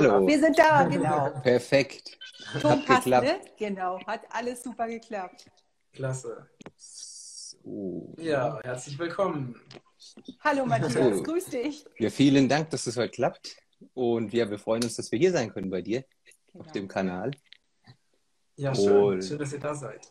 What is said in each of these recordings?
Hallo. Wir sind da, genau. Perfekt. Ton Hat passt, geklappt. ne? Genau, hat alles super geklappt. Klasse. So. Ja, herzlich willkommen. Hallo Matthias, So. grüß dich. Ja, vielen Dank, dass es heute klappt. Und ja, wir freuen uns, dass wir hier sein können bei dir Genau. auf dem Kanal. Ja, schön. Und- Schön, dass ihr da seid.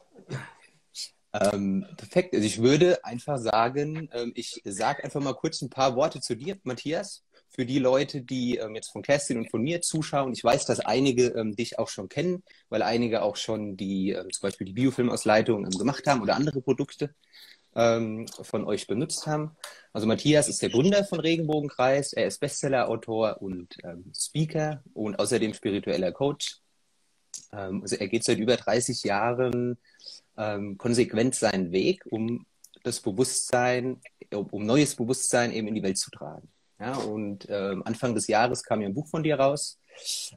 Ähm, perfekt. Also ich würde einfach sagen, ähm, ich sage einfach mal kurz ein paar Worte zu dir, Matthias. Für die Leute, die ähm, jetzt von Kerstin und von mir zuschauen. Ich weiß, dass einige ähm, dich auch schon kennen, weil einige auch schon die, ähm, zum Beispiel die Biofilmausleitung ähm, gemacht haben oder andere Produkte ähm, von euch benutzt haben. Also Matthias ist der Gründer von Regenbogenkreis. Er ist Bestseller-Autor und ähm, Speaker und außerdem spiritueller Coach. Also er geht seit über 30 Jahren konsequent seinen Weg, um das Bewusstsein, um neues Bewusstsein eben in die Welt zu tragen. Ja, und ähm, Anfang des Jahres kam ja ein Buch von dir raus,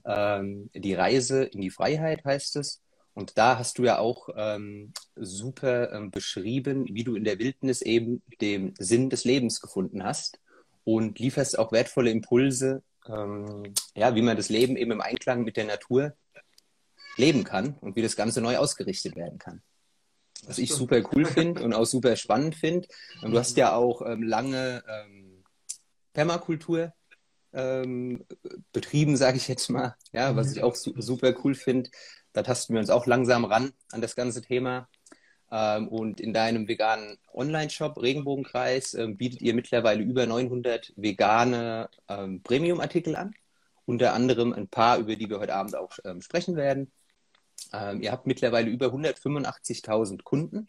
ähm, Die Reise in die Freiheit heißt es. Und da hast du ja auch ähm, super ähm, beschrieben, wie du in der Wildnis eben den Sinn des Lebens gefunden hast und lieferst auch wertvolle Impulse, ähm, ja, wie man das Leben eben im Einklang mit der Natur leben kann und wie das Ganze neu ausgerichtet werden kann. Was ich super cool finde und auch super spannend finde. Und du hast ja auch ähm, lange ähm, Permakultur ähm, betrieben, sage ich jetzt mal. Ja, was ich auch su super cool finde. Da tasten wir uns auch langsam ran an das ganze Thema. Ähm, und in deinem veganen Online-Shop Regenbogenkreis ähm, bietet ihr mittlerweile über 900 vegane ähm, Premium-Artikel an. Unter anderem ein paar, über die wir heute Abend auch ähm, sprechen werden. Ähm, ihr habt mittlerweile über 185.000 Kunden,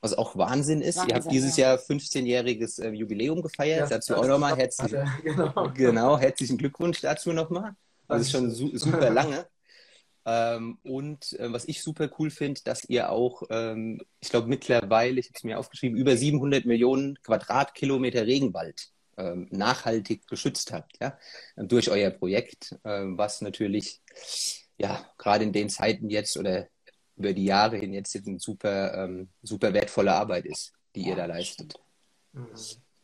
was auch Wahnsinn ist. ihr habt Wahnsinn, dieses ja. Jahr 15-jähriges äh, Jubiläum gefeiert. Ja, dazu auch nochmal herzlichen, genau. genau, herzlichen Glückwunsch dazu nochmal. Das ist schon su super lange. Ähm, und äh, was ich super cool finde, dass ihr auch, ähm, ich glaube mittlerweile, ich habe es mir aufgeschrieben, über 700 Millionen Quadratkilometer Regenwald ähm, nachhaltig geschützt habt, ja, durch euer Projekt, ähm, was natürlich, ja, gerade in den Zeiten jetzt oder über die Jahre hin jetzt eine super, ähm, super wertvolle Arbeit ist, die ihr da leistet. Mhm.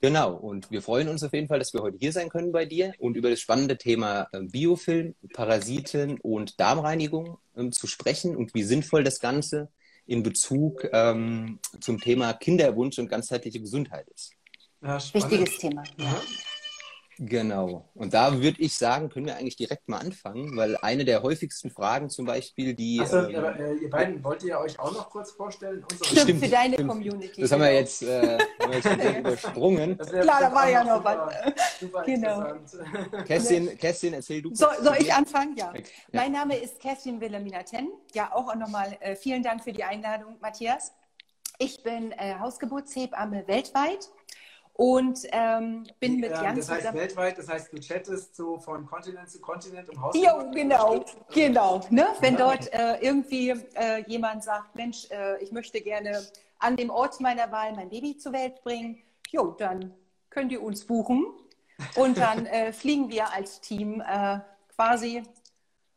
Genau, und wir freuen uns auf jeden Fall, dass wir heute hier sein können bei dir und über das spannende Thema ähm, Biofilm, Parasiten und Darmreinigung ähm, zu sprechen und wie sinnvoll das Ganze in Bezug ähm, zum Thema Kinderwunsch und ganzheitliche Gesundheit ist. Ja. Wichtiges Thema. Ja. Genau. Und da würde ich sagen, können wir eigentlich direkt mal anfangen, weil eine der häufigsten Fragen zum Beispiel, die. Achso, ähm, aber, äh, ihr beiden, wollt ihr euch auch noch kurz vorstellen? Unsere Stimmt, Stimmt, für deine stimmt. Community. das haben wir genau. jetzt, äh, haben wir jetzt übersprungen. Klar, da war ja noch super, Super Genau. interessant. Kerstin, Kerstin, erzähl du So, soll ich anfangen? Ja. Ja. Mein Name ist Kerstin Wilhelmina Ten. Ja, auch nochmal äh, vielen Dank für die Einladung, Matthias. Ich bin äh, Hausgeburtshebamme weltweit und ähm, bin mit Ähm, Jan das heißt weltweit, das heißt, du chattest so von Kontinent zu Kontinent um Haus. Jo, genau, genau. Ne? Wenn dort äh, irgendwie äh, jemand sagt, Mensch, äh, ich möchte gerne an dem Ort meiner Wahl mein Baby zur Welt bringen, jo, dann könnt ihr uns buchen und dann äh, fliegen wir als Team äh, quasi,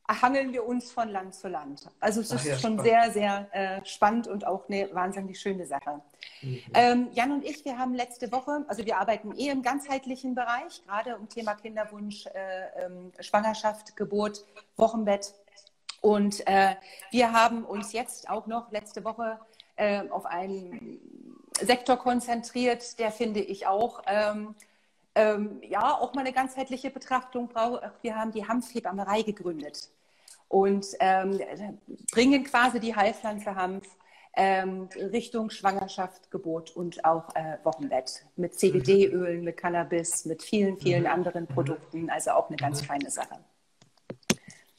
hangeln wir uns von Land zu Land. Also es ist ja, schon spannend. sehr, sehr äh, spannend und auch eine wahnsinnig schöne Sache. Mhm. Ähm, Jan und ich, wir haben letzte Woche, also wir arbeiten eh im ganzheitlichen Bereich, gerade um Thema Kinderwunsch, äh, ähm, Schwangerschaft, Geburt, Wochenbett. Und äh, wir haben uns jetzt auch noch letzte Woche äh, auf einen Sektor konzentriert, der finde ich auch ähm, ähm, ja auch mal eine ganzheitliche Betrachtung braucht. Wir haben die Hanfhebammerei gegründet und ähm, bringen quasi die Heilpflanze Hanf ähm, Richtung Schwangerschaft, Geburt und auch äh, Wochenbett mit CBD-Ölen, mit Cannabis, mit vielen, vielen anderen Produkten. Also auch eine ganz feine Sache.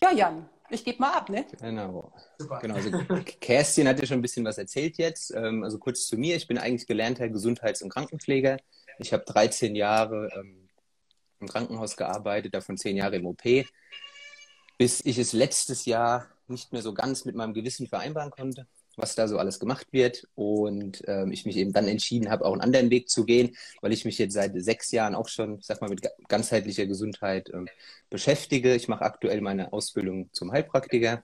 Ja, Jan, ich gebe mal ab, ne? Genau. Super. Genau, also Kerstin hat ja schon ein bisschen was erzählt jetzt. Ähm, also kurz zu mir. Ich bin eigentlich gelernter Gesundheits- und Krankenpfleger. Ich habe 13 Jahre ähm, im Krankenhaus gearbeitet, davon 10 Jahre im OP, bis ich es letztes Jahr nicht mehr so ganz mit meinem Gewissen vereinbaren konnte, was da so alles gemacht wird. Und ähm, ich mich eben dann entschieden habe, auch einen anderen Weg zu gehen, weil ich mich jetzt seit sechs Jahren auch schon, sag mal, mit ga- ganzheitlicher Gesundheit ähm, beschäftige. Ich mache aktuell meine Ausbildung zum Heilpraktiker.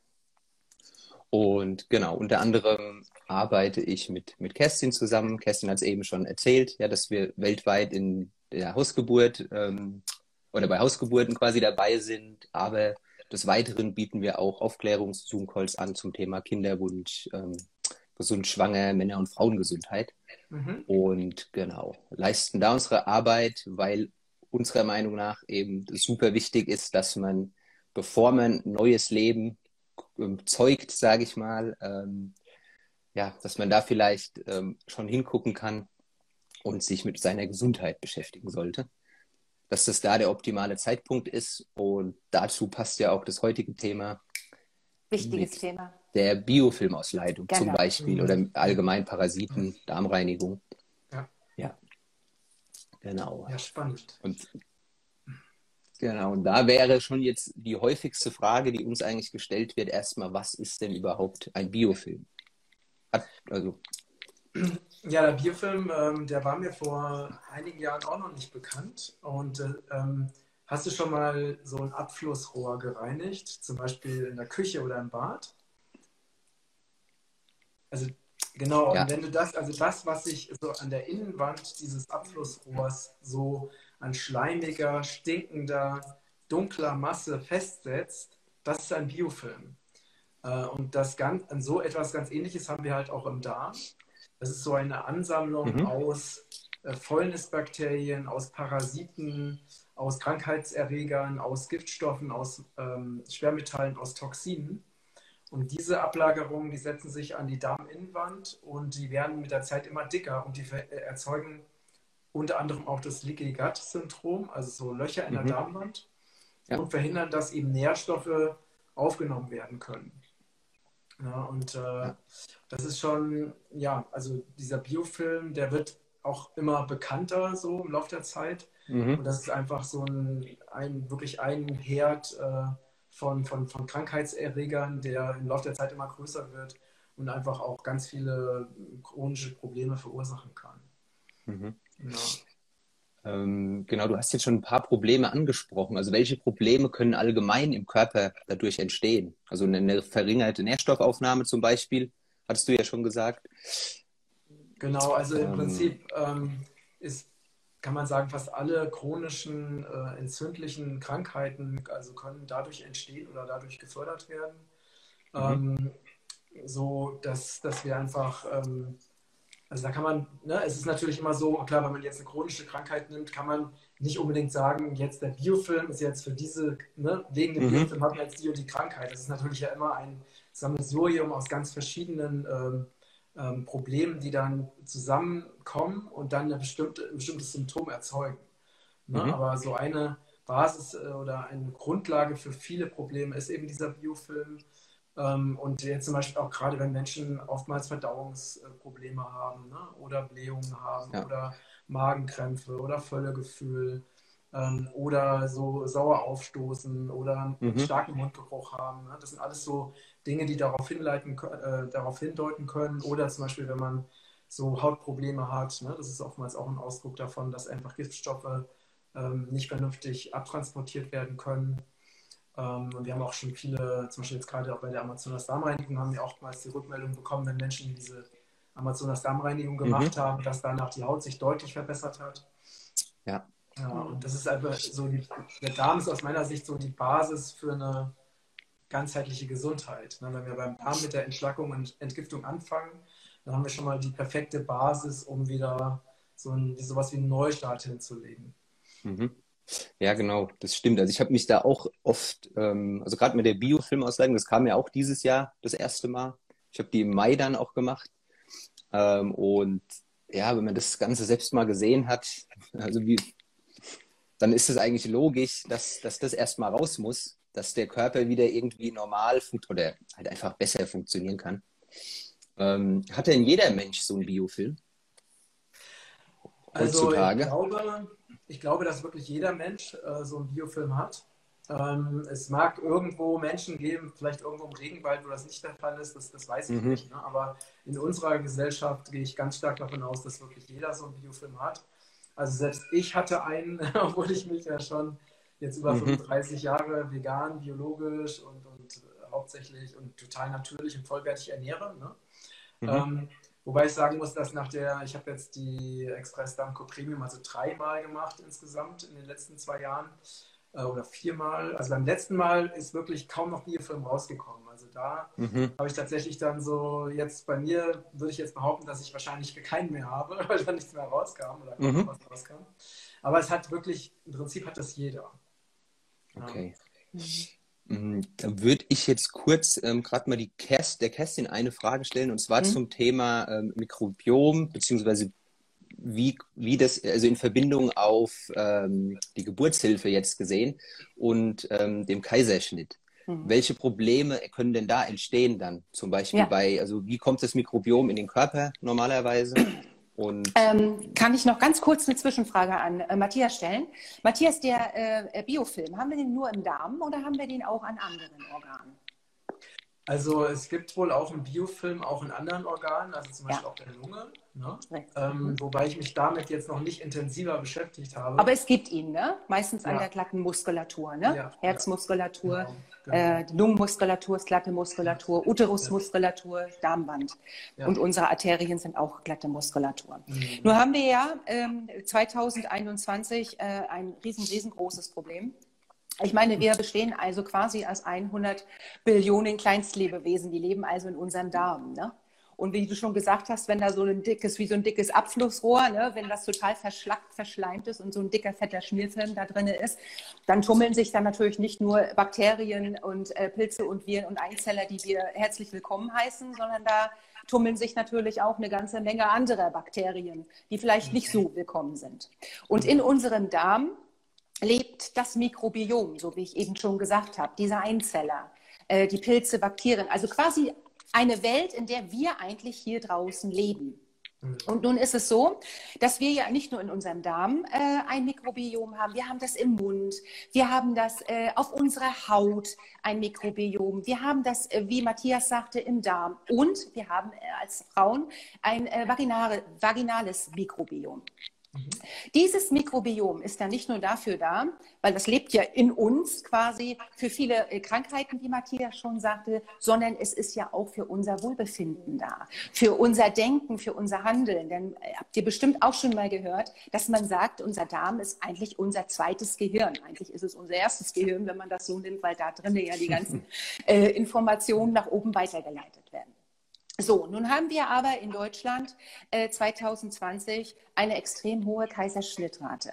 Und genau, unter anderem arbeite ich mit, mit Kerstin zusammen. Kerstin hat es eben schon erzählt, ja, dass wir weltweit in der Hausgeburt ähm, oder bei Hausgeburten quasi dabei sind. Aber des Weiteren bieten wir auch Aufklärungs-Zoom-Calls an zum Thema Kinderwunsch, ähm, gesund schwanger, Männer- und Frauengesundheit. Mhm. Und genau, leisten da unsere Arbeit, weil unserer Meinung nach eben super wichtig ist, dass man, bevor man neues Leben ähm, zeugt, sage ich mal, ähm, ja, dass man da vielleicht ähm, schon hingucken kann und sich mit seiner Gesundheit beschäftigen sollte. Dass das da der optimale Zeitpunkt ist. Und dazu passt ja auch das heutige Thema. Wichtiges Thema. Der Biofilmausleitung genau. zum Beispiel oder allgemein Parasiten, Darmreinigung. Ja. Ja. Genau. Ja, spannend. Und Genau, und da wäre schon jetzt die häufigste Frage, die uns eigentlich gestellt wird, erstmal, was ist denn überhaupt ein Biofilm? Hat, also. Ja, der Biofilm, ähm, der war mir vor einigen Jahren auch noch nicht bekannt. Und äh, ähm, hast du schon mal so ein Abflussrohr gereinigt, zum Beispiel in der Küche oder im Bad? Also genau, ja. und wenn du das, also das, was sich so an der Innenwand dieses Abflussrohrs so an schleimiger, stinkender, dunkler Masse festsetzt, das ist ein Biofilm. Äh, und das ganz, so etwas ganz Ähnliches haben wir halt auch im Darm. Das ist so eine Ansammlung mhm. aus äh, Fäulnisbakterien, aus Parasiten, aus Krankheitserregern, aus Giftstoffen, aus ähm, Schwermetallen, aus Toxinen. Und diese Ablagerungen, die setzen sich an die Darminnenwand und die werden mit der Zeit immer dicker und die äh, erzeugen unter anderem auch das Leaky Gut Syndrom, also so Löcher in der mhm. Darmwand ja. und verhindern, dass eben Nährstoffe aufgenommen werden können. Ja, und äh, ja. Das ist schon, ja, also dieser Biofilm, der wird auch immer bekannter so im Laufe der Zeit. Mhm. Und das ist einfach so ein, ein wirklich ein Herd äh, von, von, von Krankheitserregern, der im Laufe der Zeit immer größer wird und einfach auch ganz viele chronische Probleme verursachen kann. Mhm. Genau. Ähm, genau, du hast jetzt schon ein paar Probleme angesprochen. Also welche Probleme können allgemein im Körper dadurch entstehen? Also eine verringerte Nährstoffaufnahme zum Beispiel, hattest du ja schon gesagt. Genau, also im ähm, Prinzip ähm, ist, kann man sagen, fast alle chronischen äh, entzündlichen Krankheiten also können dadurch entstehen oder dadurch gefördert werden. Mhm. Ähm, so dass, dass wir einfach ähm, also da kann man, ne, es ist natürlich immer so, klar, wenn man jetzt eine chronische Krankheit nimmt, kann man nicht unbedingt sagen, jetzt der Biofilm ist jetzt für diese, ne, wegen dem mhm. Biofilm hat man jetzt die und die Krankheit. Das ist natürlich ja immer ein Sammelsurium aus ganz verschiedenen ähm, ähm, Problemen, die dann zusammenkommen und dann eine bestimmte, ein bestimmtes Symptom erzeugen. Ne? Mhm. Aber so eine Basis äh, oder eine Grundlage für viele Probleme ist eben dieser Biofilm. Ähm, und jetzt zum Beispiel auch gerade, wenn Menschen oftmals Verdauungsprobleme haben ne? oder Blähungen haben ja. oder Magenkrämpfe oder Völlegefühl ähm, oder so sauer aufstoßen oder mhm. starken Mundgeruch haben. Ne? Das sind alles so Dinge, die darauf, hinleiten, äh, darauf hindeuten können. Oder zum Beispiel, wenn man so Hautprobleme hat, ne? das ist oftmals auch ein Ausdruck davon, dass einfach Giftstoffe ähm, nicht vernünftig abtransportiert werden können. Ähm, und wir haben auch schon viele, zum Beispiel jetzt gerade auch bei der Amazonas Darmreinigung, haben wir oftmals die Rückmeldung bekommen, wenn Menschen diese Amazonas Darmreinigung gemacht mhm. haben, dass danach die Haut sich deutlich verbessert hat. Ja. ja und das ist einfach so, die, der Darm ist aus meiner Sicht so die Basis für eine ganzheitliche Gesundheit. Ne, wenn wir beim Darm mit der Entschlackung und Entgiftung anfangen, dann haben wir schon mal die perfekte Basis, um wieder so ein, sowas wie einen Neustart hinzulegen. Mhm. Ja, genau, das stimmt. Also ich habe mich da auch oft, ähm, also gerade mit der Biofilmausleitung, das kam ja auch dieses Jahr das erste Mal. Ich habe die im Mai dann auch gemacht. Ähm, und ja, wenn man das Ganze selbst mal gesehen hat, also wie, dann ist es eigentlich logisch, dass, dass das erstmal raus muss, dass der Körper wieder irgendwie normal oder halt einfach besser funktionieren kann. Ähm, hat denn jeder Mensch so einen Biofilm? Heutzutage? Also ich glaube, ich glaube, dass wirklich jeder Mensch äh, so einen Biofilm hat. Ähm, es mag irgendwo Menschen geben, vielleicht irgendwo im Regenwald, wo das nicht der Fall ist, das, das weiß ich mhm. nicht. Ne? Aber in unserer Gesellschaft gehe ich ganz stark davon aus, dass wirklich jeder so einen Biofilm hat. Also selbst ich hatte einen, obwohl ich mich ja schon jetzt über mhm. 35 Jahre vegan, biologisch und, und äh, hauptsächlich und total natürlich und vollwertig ernähre. Ne? Mhm. Ähm, Wobei ich sagen muss, dass nach der, ich habe jetzt die Express Damco Premium also dreimal gemacht insgesamt in den letzten zwei Jahren äh, oder viermal. Also beim letzten Mal ist wirklich kaum noch Biofilm rausgekommen. Also da mhm. habe ich tatsächlich dann so, jetzt bei mir würde ich jetzt behaupten, dass ich wahrscheinlich keinen mehr habe, weil da nichts mehr rauskam oder mhm. was rauskam. Aber es hat wirklich, im Prinzip hat das jeder. Okay. Ja. Mm, da würde ich jetzt kurz ähm, gerade mal die Kerst, der Kerstin eine Frage stellen, und zwar mhm. zum Thema ähm, Mikrobiom, beziehungsweise wie, wie das, also in Verbindung auf ähm, die Geburtshilfe jetzt gesehen und ähm, dem Kaiserschnitt. Mhm. Welche Probleme können denn da entstehen dann? Zum Beispiel ja. bei, also wie kommt das Mikrobiom in den Körper normalerweise? Und ähm, kann ich noch ganz kurz eine Zwischenfrage an äh, Matthias stellen? Matthias, der äh, Biofilm, haben wir den nur im Darm oder haben wir den auch an anderen Organen? Also es gibt wohl auch einen Biofilm auch in anderen Organen, also zum Beispiel ja. auch der Lunge. Ne? Ähm, mhm. wobei ich mich damit jetzt noch nicht intensiver beschäftigt habe. Aber es gibt ihn, ne? meistens an ja. der glatten Muskulatur, ne? Ja, Herzmuskulatur, genau, genau. Äh, Lungenmuskulatur ist glatte Muskulatur, Uterusmuskulatur, Darmwand. Und unsere Arterien sind auch glatte Muskulatur. Mhm. Nur haben wir ja ähm, 2021 äh, ein riesen, riesengroßes Problem. Ich meine, wir bestehen also quasi als 100 Billionen Kleinstlebewesen, die leben also in unserem Darm. Ne? Und wie du schon gesagt hast, wenn da so ein dickes, wie so ein dickes Abflussrohr, ne, wenn das total verschlackt, verschleimt ist und so ein dicker, fetter Schmierfilm da drin ist, dann tummeln sich dann natürlich nicht nur Bakterien und äh, Pilze und Viren und Einzeller, die wir herzlich willkommen heißen, sondern da tummeln sich natürlich auch eine ganze Menge anderer Bakterien, die vielleicht nicht so willkommen sind. Und in unserem Darm lebt das Mikrobiom, so wie ich eben schon gesagt habe, diese Einzeller, äh, die Pilze, Bakterien, also quasi eine Welt, in der wir eigentlich hier draußen leben. Mhm. Und nun ist es so, dass wir ja nicht nur in unserem Darm äh, ein Mikrobiom haben, wir haben das im Mund, wir haben das äh, auf unserer Haut ein Mikrobiom, wir haben das, äh, wie Matthias sagte, im Darm und wir haben äh, als Frauen ein äh, vaginale, vaginales Mikrobiom. Dieses Mikrobiom ist ja nicht nur dafür da, weil das lebt ja in uns quasi für viele äh, Krankheiten, wie Matthias schon sagte, sondern es ist ja auch für unser Wohlbefinden da, für unser Denken, für unser Handeln. Denn äh, habt ihr bestimmt auch schon mal gehört, dass man sagt, unser Darm ist eigentlich unser zweites Gehirn. Eigentlich ist es unser erstes Gehirn, wenn man das so nimmt, weil da drin ja die ganzen äh, Informationen nach oben weitergeleitet werden. So, nun haben wir aber in Deutschland äh, 2020 eine extrem hohe Kaiserschnittrate.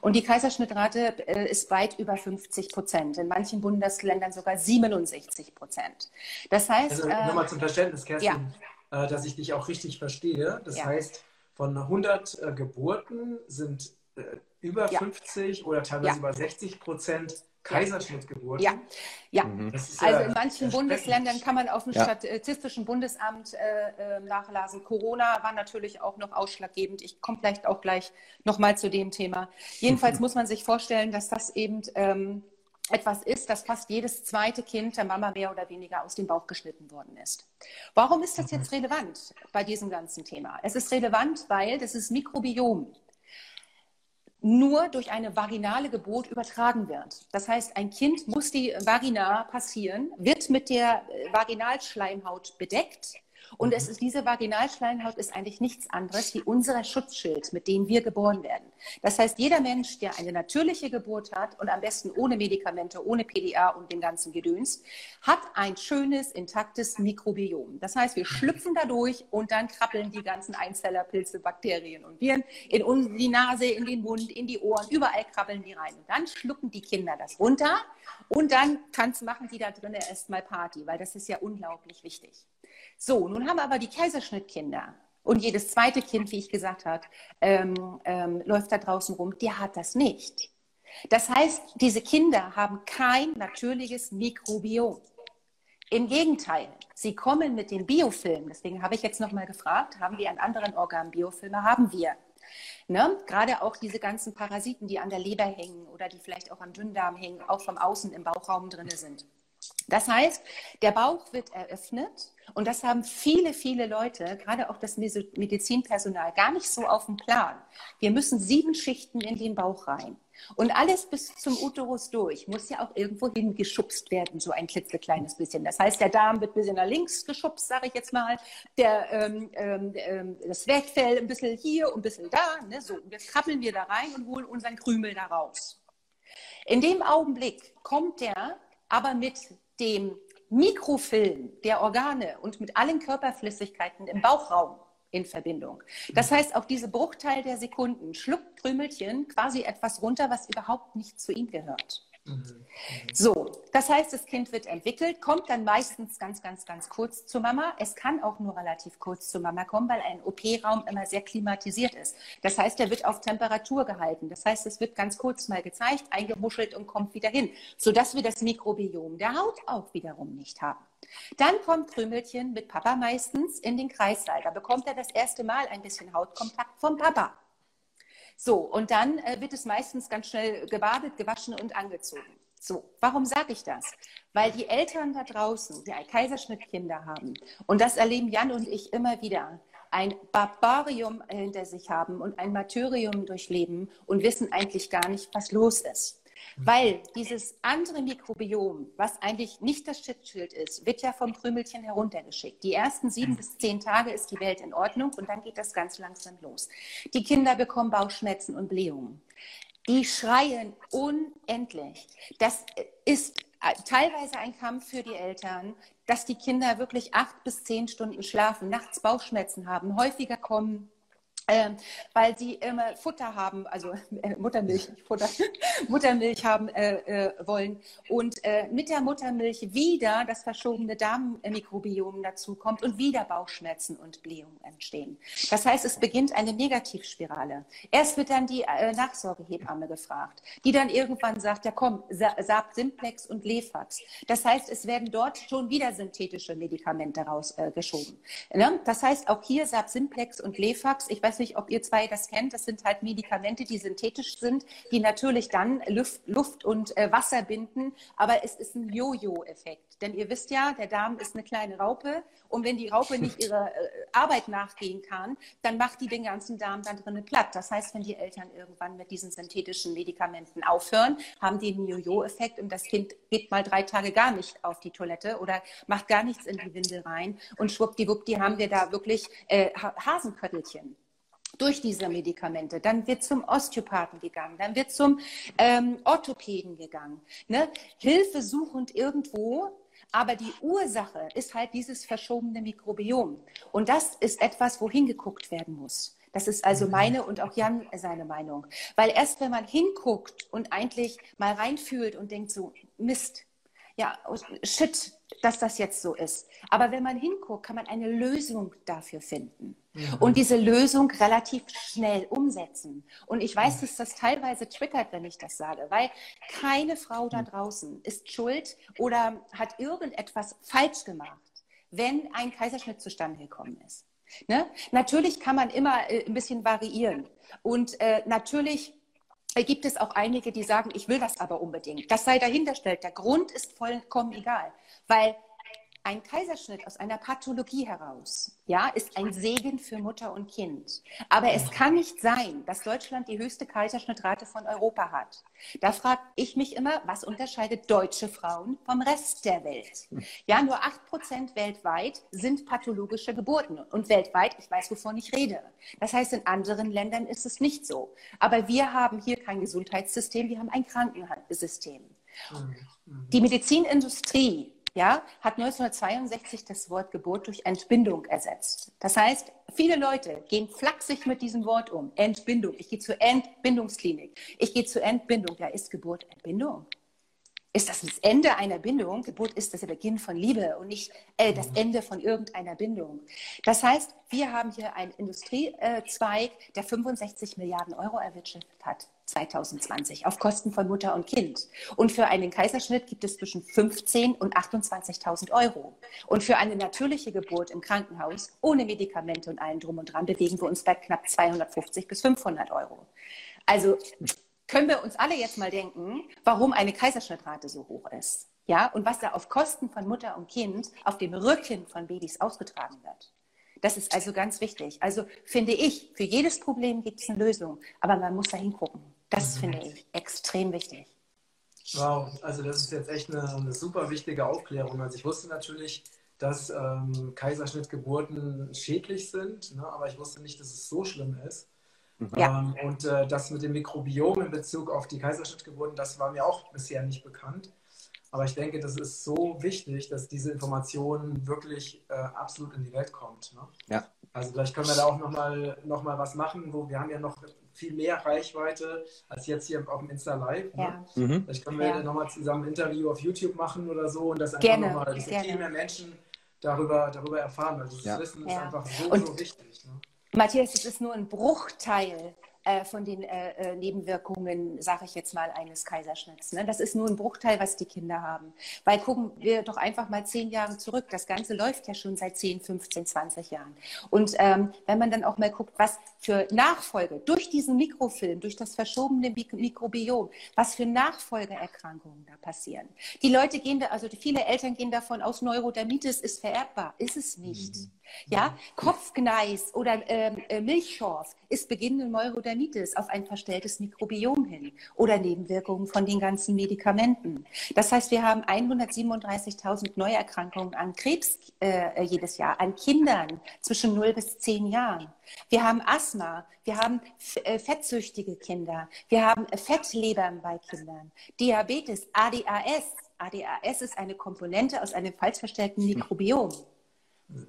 Und die Kaiserschnittrate äh, ist weit über 50 Prozent, in manchen Bundesländern sogar 67 Prozent. Das heißt. Also äh, nochmal zum Verständnis, Kerstin, ja. äh, dass ich dich auch richtig verstehe. Das ja. heißt, von 100 äh, Geburten sind äh, über ja. 50 oder teilweise über 60 Prozent Kaiserschnittgeburten? Ja, ja. Mhm. also in manchen Bundesländern kann man auf dem ja. Statistischen Bundesamt äh, äh, nachlassen. Corona war natürlich auch noch ausschlaggebend. Ich komme vielleicht auch gleich nochmal zu dem Thema. Jedenfalls muss man sich vorstellen, dass das eben ähm, etwas ist, dass fast jedes zweite Kind der Mama mehr oder weniger aus dem Bauch geschnitten worden ist. Warum ist das jetzt relevant bei diesem ganzen Thema? Es ist relevant, weil das ist Mikrobiom nur durch eine vaginale Geburt übertragen wird. Das heißt, ein Kind muss die Vagina passieren, wird mit der äh, Vaginalschleimhaut bedeckt und es ist, diese Vaginalschleimhaut ist eigentlich nichts anderes wie unser Schutzschild, mit dem wir geboren werden. Das heißt, jeder Mensch, der eine natürliche Geburt hat und am besten ohne Medikamente, ohne PDA und den ganzen Gedöns, hat ein schönes, intaktes Mikrobiom. Das heißt, wir schlüpfen da durch und dann krabbeln die ganzen Einzeller, Pilze, Bakterien und Viren in die Nase, in den Mund, in die Ohren, überall krabbeln die rein. Und dann schlucken die Kinder das runter und dann machen die da drinnen erstmal Party, weil das ist ja unglaublich wichtig. So, nun haben aber die Kaiserschnittkinder und jedes zweite Kind, wie ich gesagt habe, ähm, ähm, läuft da draußen rum, der hat das nicht. Das heißt, diese Kinder haben kein natürliches Mikrobiom. Im Gegenteil, sie kommen mit dem Biofilm. Deswegen habe ich jetzt nochmal gefragt, haben wir an anderen Organen Biofilme? Haben wir. Ne? Gerade auch diese ganzen Parasiten, die an der Leber hängen oder die vielleicht auch am Dünndarm hängen, auch vom Außen im Bauchraum drin sind. Das heißt, der Bauch wird eröffnet und das haben viele, viele Leute, gerade auch das Medizinpersonal, gar nicht so auf dem Plan. Wir müssen sieben Schichten in den Bauch rein. Und alles bis zum Uterus durch muss ja auch irgendwo hingeschubst werden, so ein klitzekleines bisschen. Das heißt, der Darm wird ein bisschen nach links geschubst, sage ich jetzt mal. Der, ähm, ähm, ähm das Zwerchfell ein bisschen hier und ein bisschen da. Ne? So, und jetzt krabbeln wir da rein und holen unseren Krümel da raus. In dem Augenblick kommt der aber mit dem Mikrofilm der Organe und mit allen Körperflüssigkeiten im Bauchraum in Verbindung. Das heißt, auch diese Bruchteil der Sekunden schluckt Krümelchen quasi etwas runter, was überhaupt nicht zu ihm gehört. So, das heißt, das Kind wird entwickelt, kommt dann meistens ganz, ganz, ganz kurz zu Mama. Es kann auch nur relativ kurz zu Mama kommen, weil ein OP-Raum immer sehr klimatisiert ist. Das heißt, er wird auf Temperatur gehalten. Das heißt, es wird ganz kurz mal gezeigt, eingemuschelt und kommt wieder hin, sodass wir das Mikrobiom der Haut auch wiederum nicht haben. Dann kommt Krümelchen mit Papa meistens in den Kreißsaal. Da bekommt er das erste Mal ein bisschen Hautkontakt vom Papa. So, und dann äh, wird es meistens ganz schnell gebadet, gewaschen und angezogen. So, warum sage ich das? Weil die Eltern da draußen, die Kaiserschnittkinder haben, und das erleben Jan und ich immer wieder, ein Barbarium hinter sich haben und ein Martyrium durchleben und wissen eigentlich gar nicht, was los ist. Weil dieses andere Mikrobiom, was eigentlich nicht das Schutzschild ist, wird ja vom Krümelchen heruntergeschickt. Die ersten sieben bis zehn Tage ist die Welt in Ordnung und dann geht das ganz langsam los. Die Kinder bekommen Bauchschmerzen und Blähungen. Die schreien unendlich. Das ist teilweise ein Kampf für die Eltern, dass die Kinder wirklich acht bis zehn Stunden schlafen, nachts Bauchschmerzen haben, häufiger kommen ähm, weil sie immer Futter haben, also äh, Muttermilch, Futter, Muttermilch haben äh, äh, wollen und äh, mit der Muttermilch wieder das verschobene Darmmikrobiom dazu kommt und wieder Bauchschmerzen und Blähungen entstehen. Das heißt, es beginnt eine Negativspirale. Erst wird dann die äh, Nachsorgehebamme gefragt, die dann irgendwann sagt, ja komm, Saab Simplex und Lefax. Das heißt, es werden dort schon wieder synthetische Medikamente rausgeschoben. Ne? Das heißt, auch hier Saab Simplex und Lefax, ich weiß nicht, ob ihr zwei das kennt. Das sind halt Medikamente, die synthetisch sind, die natürlich dann Luft, Luft und äh, Wasser binden. Aber es ist ein Jojo-Effekt. Denn ihr wisst ja, der Darm ist eine kleine Raupe. Und wenn die Raupe nicht ihrer äh, Arbeit nachgehen kann, dann macht die den ganzen Darm dann drinnen platt. Das heißt, wenn die Eltern irgendwann mit diesen synthetischen Medikamenten aufhören, haben die einen Jojo-Effekt und das Kind geht mal drei Tage gar nicht auf die Toilette oder macht gar nichts in die Windel rein. Und schwuppdiwuppdi haben wir da wirklich äh, Hasenköttelchen durch diese Medikamente. Dann wird zum Osteopathen gegangen, dann wird zum ähm, Orthopäden gegangen. Ne? Hilfe suchend irgendwo, aber die Ursache ist halt dieses verschobene Mikrobiom. Und das ist etwas, wohin geguckt werden muss. Das ist also mhm. meine und auch Jan seine Meinung. Weil erst wenn man hinguckt und eigentlich mal reinfühlt und denkt so, Mist, ja, shit, dass das jetzt so ist. Aber wenn man hinguckt, kann man eine Lösung dafür finden. Mhm. Und diese Lösung relativ schnell umsetzen. Und ich weiß, dass das teilweise triggert, wenn ich das sage, weil keine Frau da draußen ist schuld oder hat irgendetwas falsch gemacht, wenn ein Kaiserschnitt zustande gekommen ist. Ne? Natürlich kann man immer äh, ein bisschen variieren. Und äh, natürlich gibt es auch einige, die sagen, ich will das aber unbedingt. Das sei dahinterstellt. Der Grund ist vollkommen egal, weil ein Kaiserschnitt aus einer Pathologie heraus, ja, ist ein Segen für Mutter und Kind. Aber es kann nicht sein, dass Deutschland die höchste Kaiserschnittrate von Europa hat. Da frage ich mich immer, was unterscheidet deutsche Frauen vom Rest der Welt? Ja, nur acht Prozent weltweit sind pathologische Geburten. Und weltweit, ich weiß, wovon ich rede. Das heißt, in anderen Ländern ist es nicht so. Aber wir haben hier kein Gesundheitssystem, wir haben ein Krankenhaussystem. Mhm. Die Medizinindustrie ja, hat 1962 das Wort Geburt durch Entbindung ersetzt. Das heißt, viele Leute gehen flachsig mit diesem Wort um. Entbindung. Ich gehe zur Entbindungsklinik. Ich gehe zur Entbindung. Ja, ist Geburt Entbindung? Ist das das Ende einer Bindung? Geburt ist das der Beginn von Liebe und nicht äh, das Ende von irgendeiner Bindung. Das heißt, wir haben hier einen Industriezweig, der 65 Milliarden Euro erwirtschaftet hat. 2020 auf Kosten von Mutter und Kind. Und für einen Kaiserschnitt gibt es zwischen 15 und 28.000 Euro. Und für eine natürliche Geburt im Krankenhaus ohne Medikamente und allen drum und dran bewegen wir uns bei knapp 250 bis 500 Euro. Also können wir uns alle jetzt mal denken, warum eine Kaiserschnittrate so hoch ist. Ja, und was da auf Kosten von Mutter und Kind auf dem Rücken von Babys ausgetragen wird. Das ist also ganz wichtig. Also finde ich, für jedes Problem gibt es eine Lösung, aber man muss da hingucken. Das mhm. finde ich extrem wichtig. Wow, also das ist jetzt echt eine, eine super wichtige Aufklärung. Also ich wusste natürlich, dass ähm, Kaiserschnittgeburten schädlich sind, ne? aber ich wusste nicht, dass es so schlimm ist. Mhm. Ja. Ähm, und äh, das mit dem Mikrobiom in Bezug auf die Kaiserschnittgeburten, das war mir auch bisher nicht bekannt. Aber ich denke, das ist so wichtig, dass diese Information wirklich äh, absolut in die Welt kommt. Ne? Ja. Also vielleicht können wir da auch nochmal noch mal was machen, wo wir haben ja noch viel mehr Reichweite als jetzt hier auf dem Insta Live. Ne? Ja. Mhm. Vielleicht können wir ja. nochmal zusammen ein Interview auf YouTube machen oder so und das einfach nochmal, dass viel mehr Menschen darüber, darüber erfahren. Also das ja. Wissen ist einfach so, und, so wichtig. Ne? Matthias, es ist nur ein Bruchteil äh, von den äh, äh Nebenwirkungen, sage ich jetzt mal, eines Kaiserschnitts. Ne? Das ist nur ein Bruchteil, was die Kinder haben. Weil gucken wir doch einfach mal zehn Jahre zurück. Das Ganze läuft ja schon seit 10, 15, 20 Jahren. Und ähm, wenn man dann auch mal guckt, was für Nachfolge durch diesen Mikrofilm, durch das verschobene Mik Mikrobiom, was für Nachfolgeerkrankungen da passieren. Die Leute gehen da, also viele Eltern gehen davon aus, Neurodermitis ist vererbbar. Ist es nicht. Mhm. Ja, Kopfgneis oder ähm, äh, Milchschorf ist beginnende Neurodermitis auf ein verstelltes Mikrobiom hin oder Nebenwirkungen von den ganzen Medikamenten. Das heißt, wir haben 137.000 Neuerkrankungen an Krebs äh, jedes Jahr, an Kindern zwischen 0 bis 10 Jahren. Wir haben Asthma, wir haben äh, fettsüchtige Kinder, wir haben Fettlebern bei Kindern, Diabetes, ADAS. ADAS ist eine Komponente aus einem falsch verstellten Mikrobiom.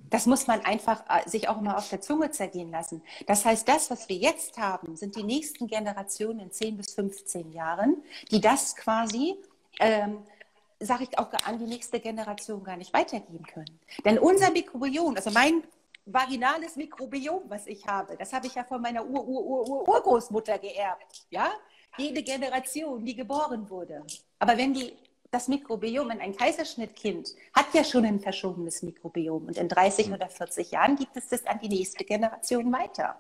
Das muss man einfach äh, sich auch mal auf der Zunge zergehen lassen. Das heißt, das, was wir jetzt haben, sind die nächsten Generationen in 10 bis 15 Jahren, die das quasi, ähm, sage ich auch an die nächste Generation gar nicht weitergeben können. Denn unser Mikrobiom, also mein vaginales Mikrobiom, was ich habe, das habe ich ja von meiner Ur-Ur-Ur-Urgroßmutter geerbt. Ja? Jede Generation, die geboren wurde. Aber wenn die das Mikrobiom in ein Kaiserschnittkind hat ja schon ein verschobenes Mikrobiom und in 30 mhm. oder 40 Jahren gibt es das an die nächste Generation weiter.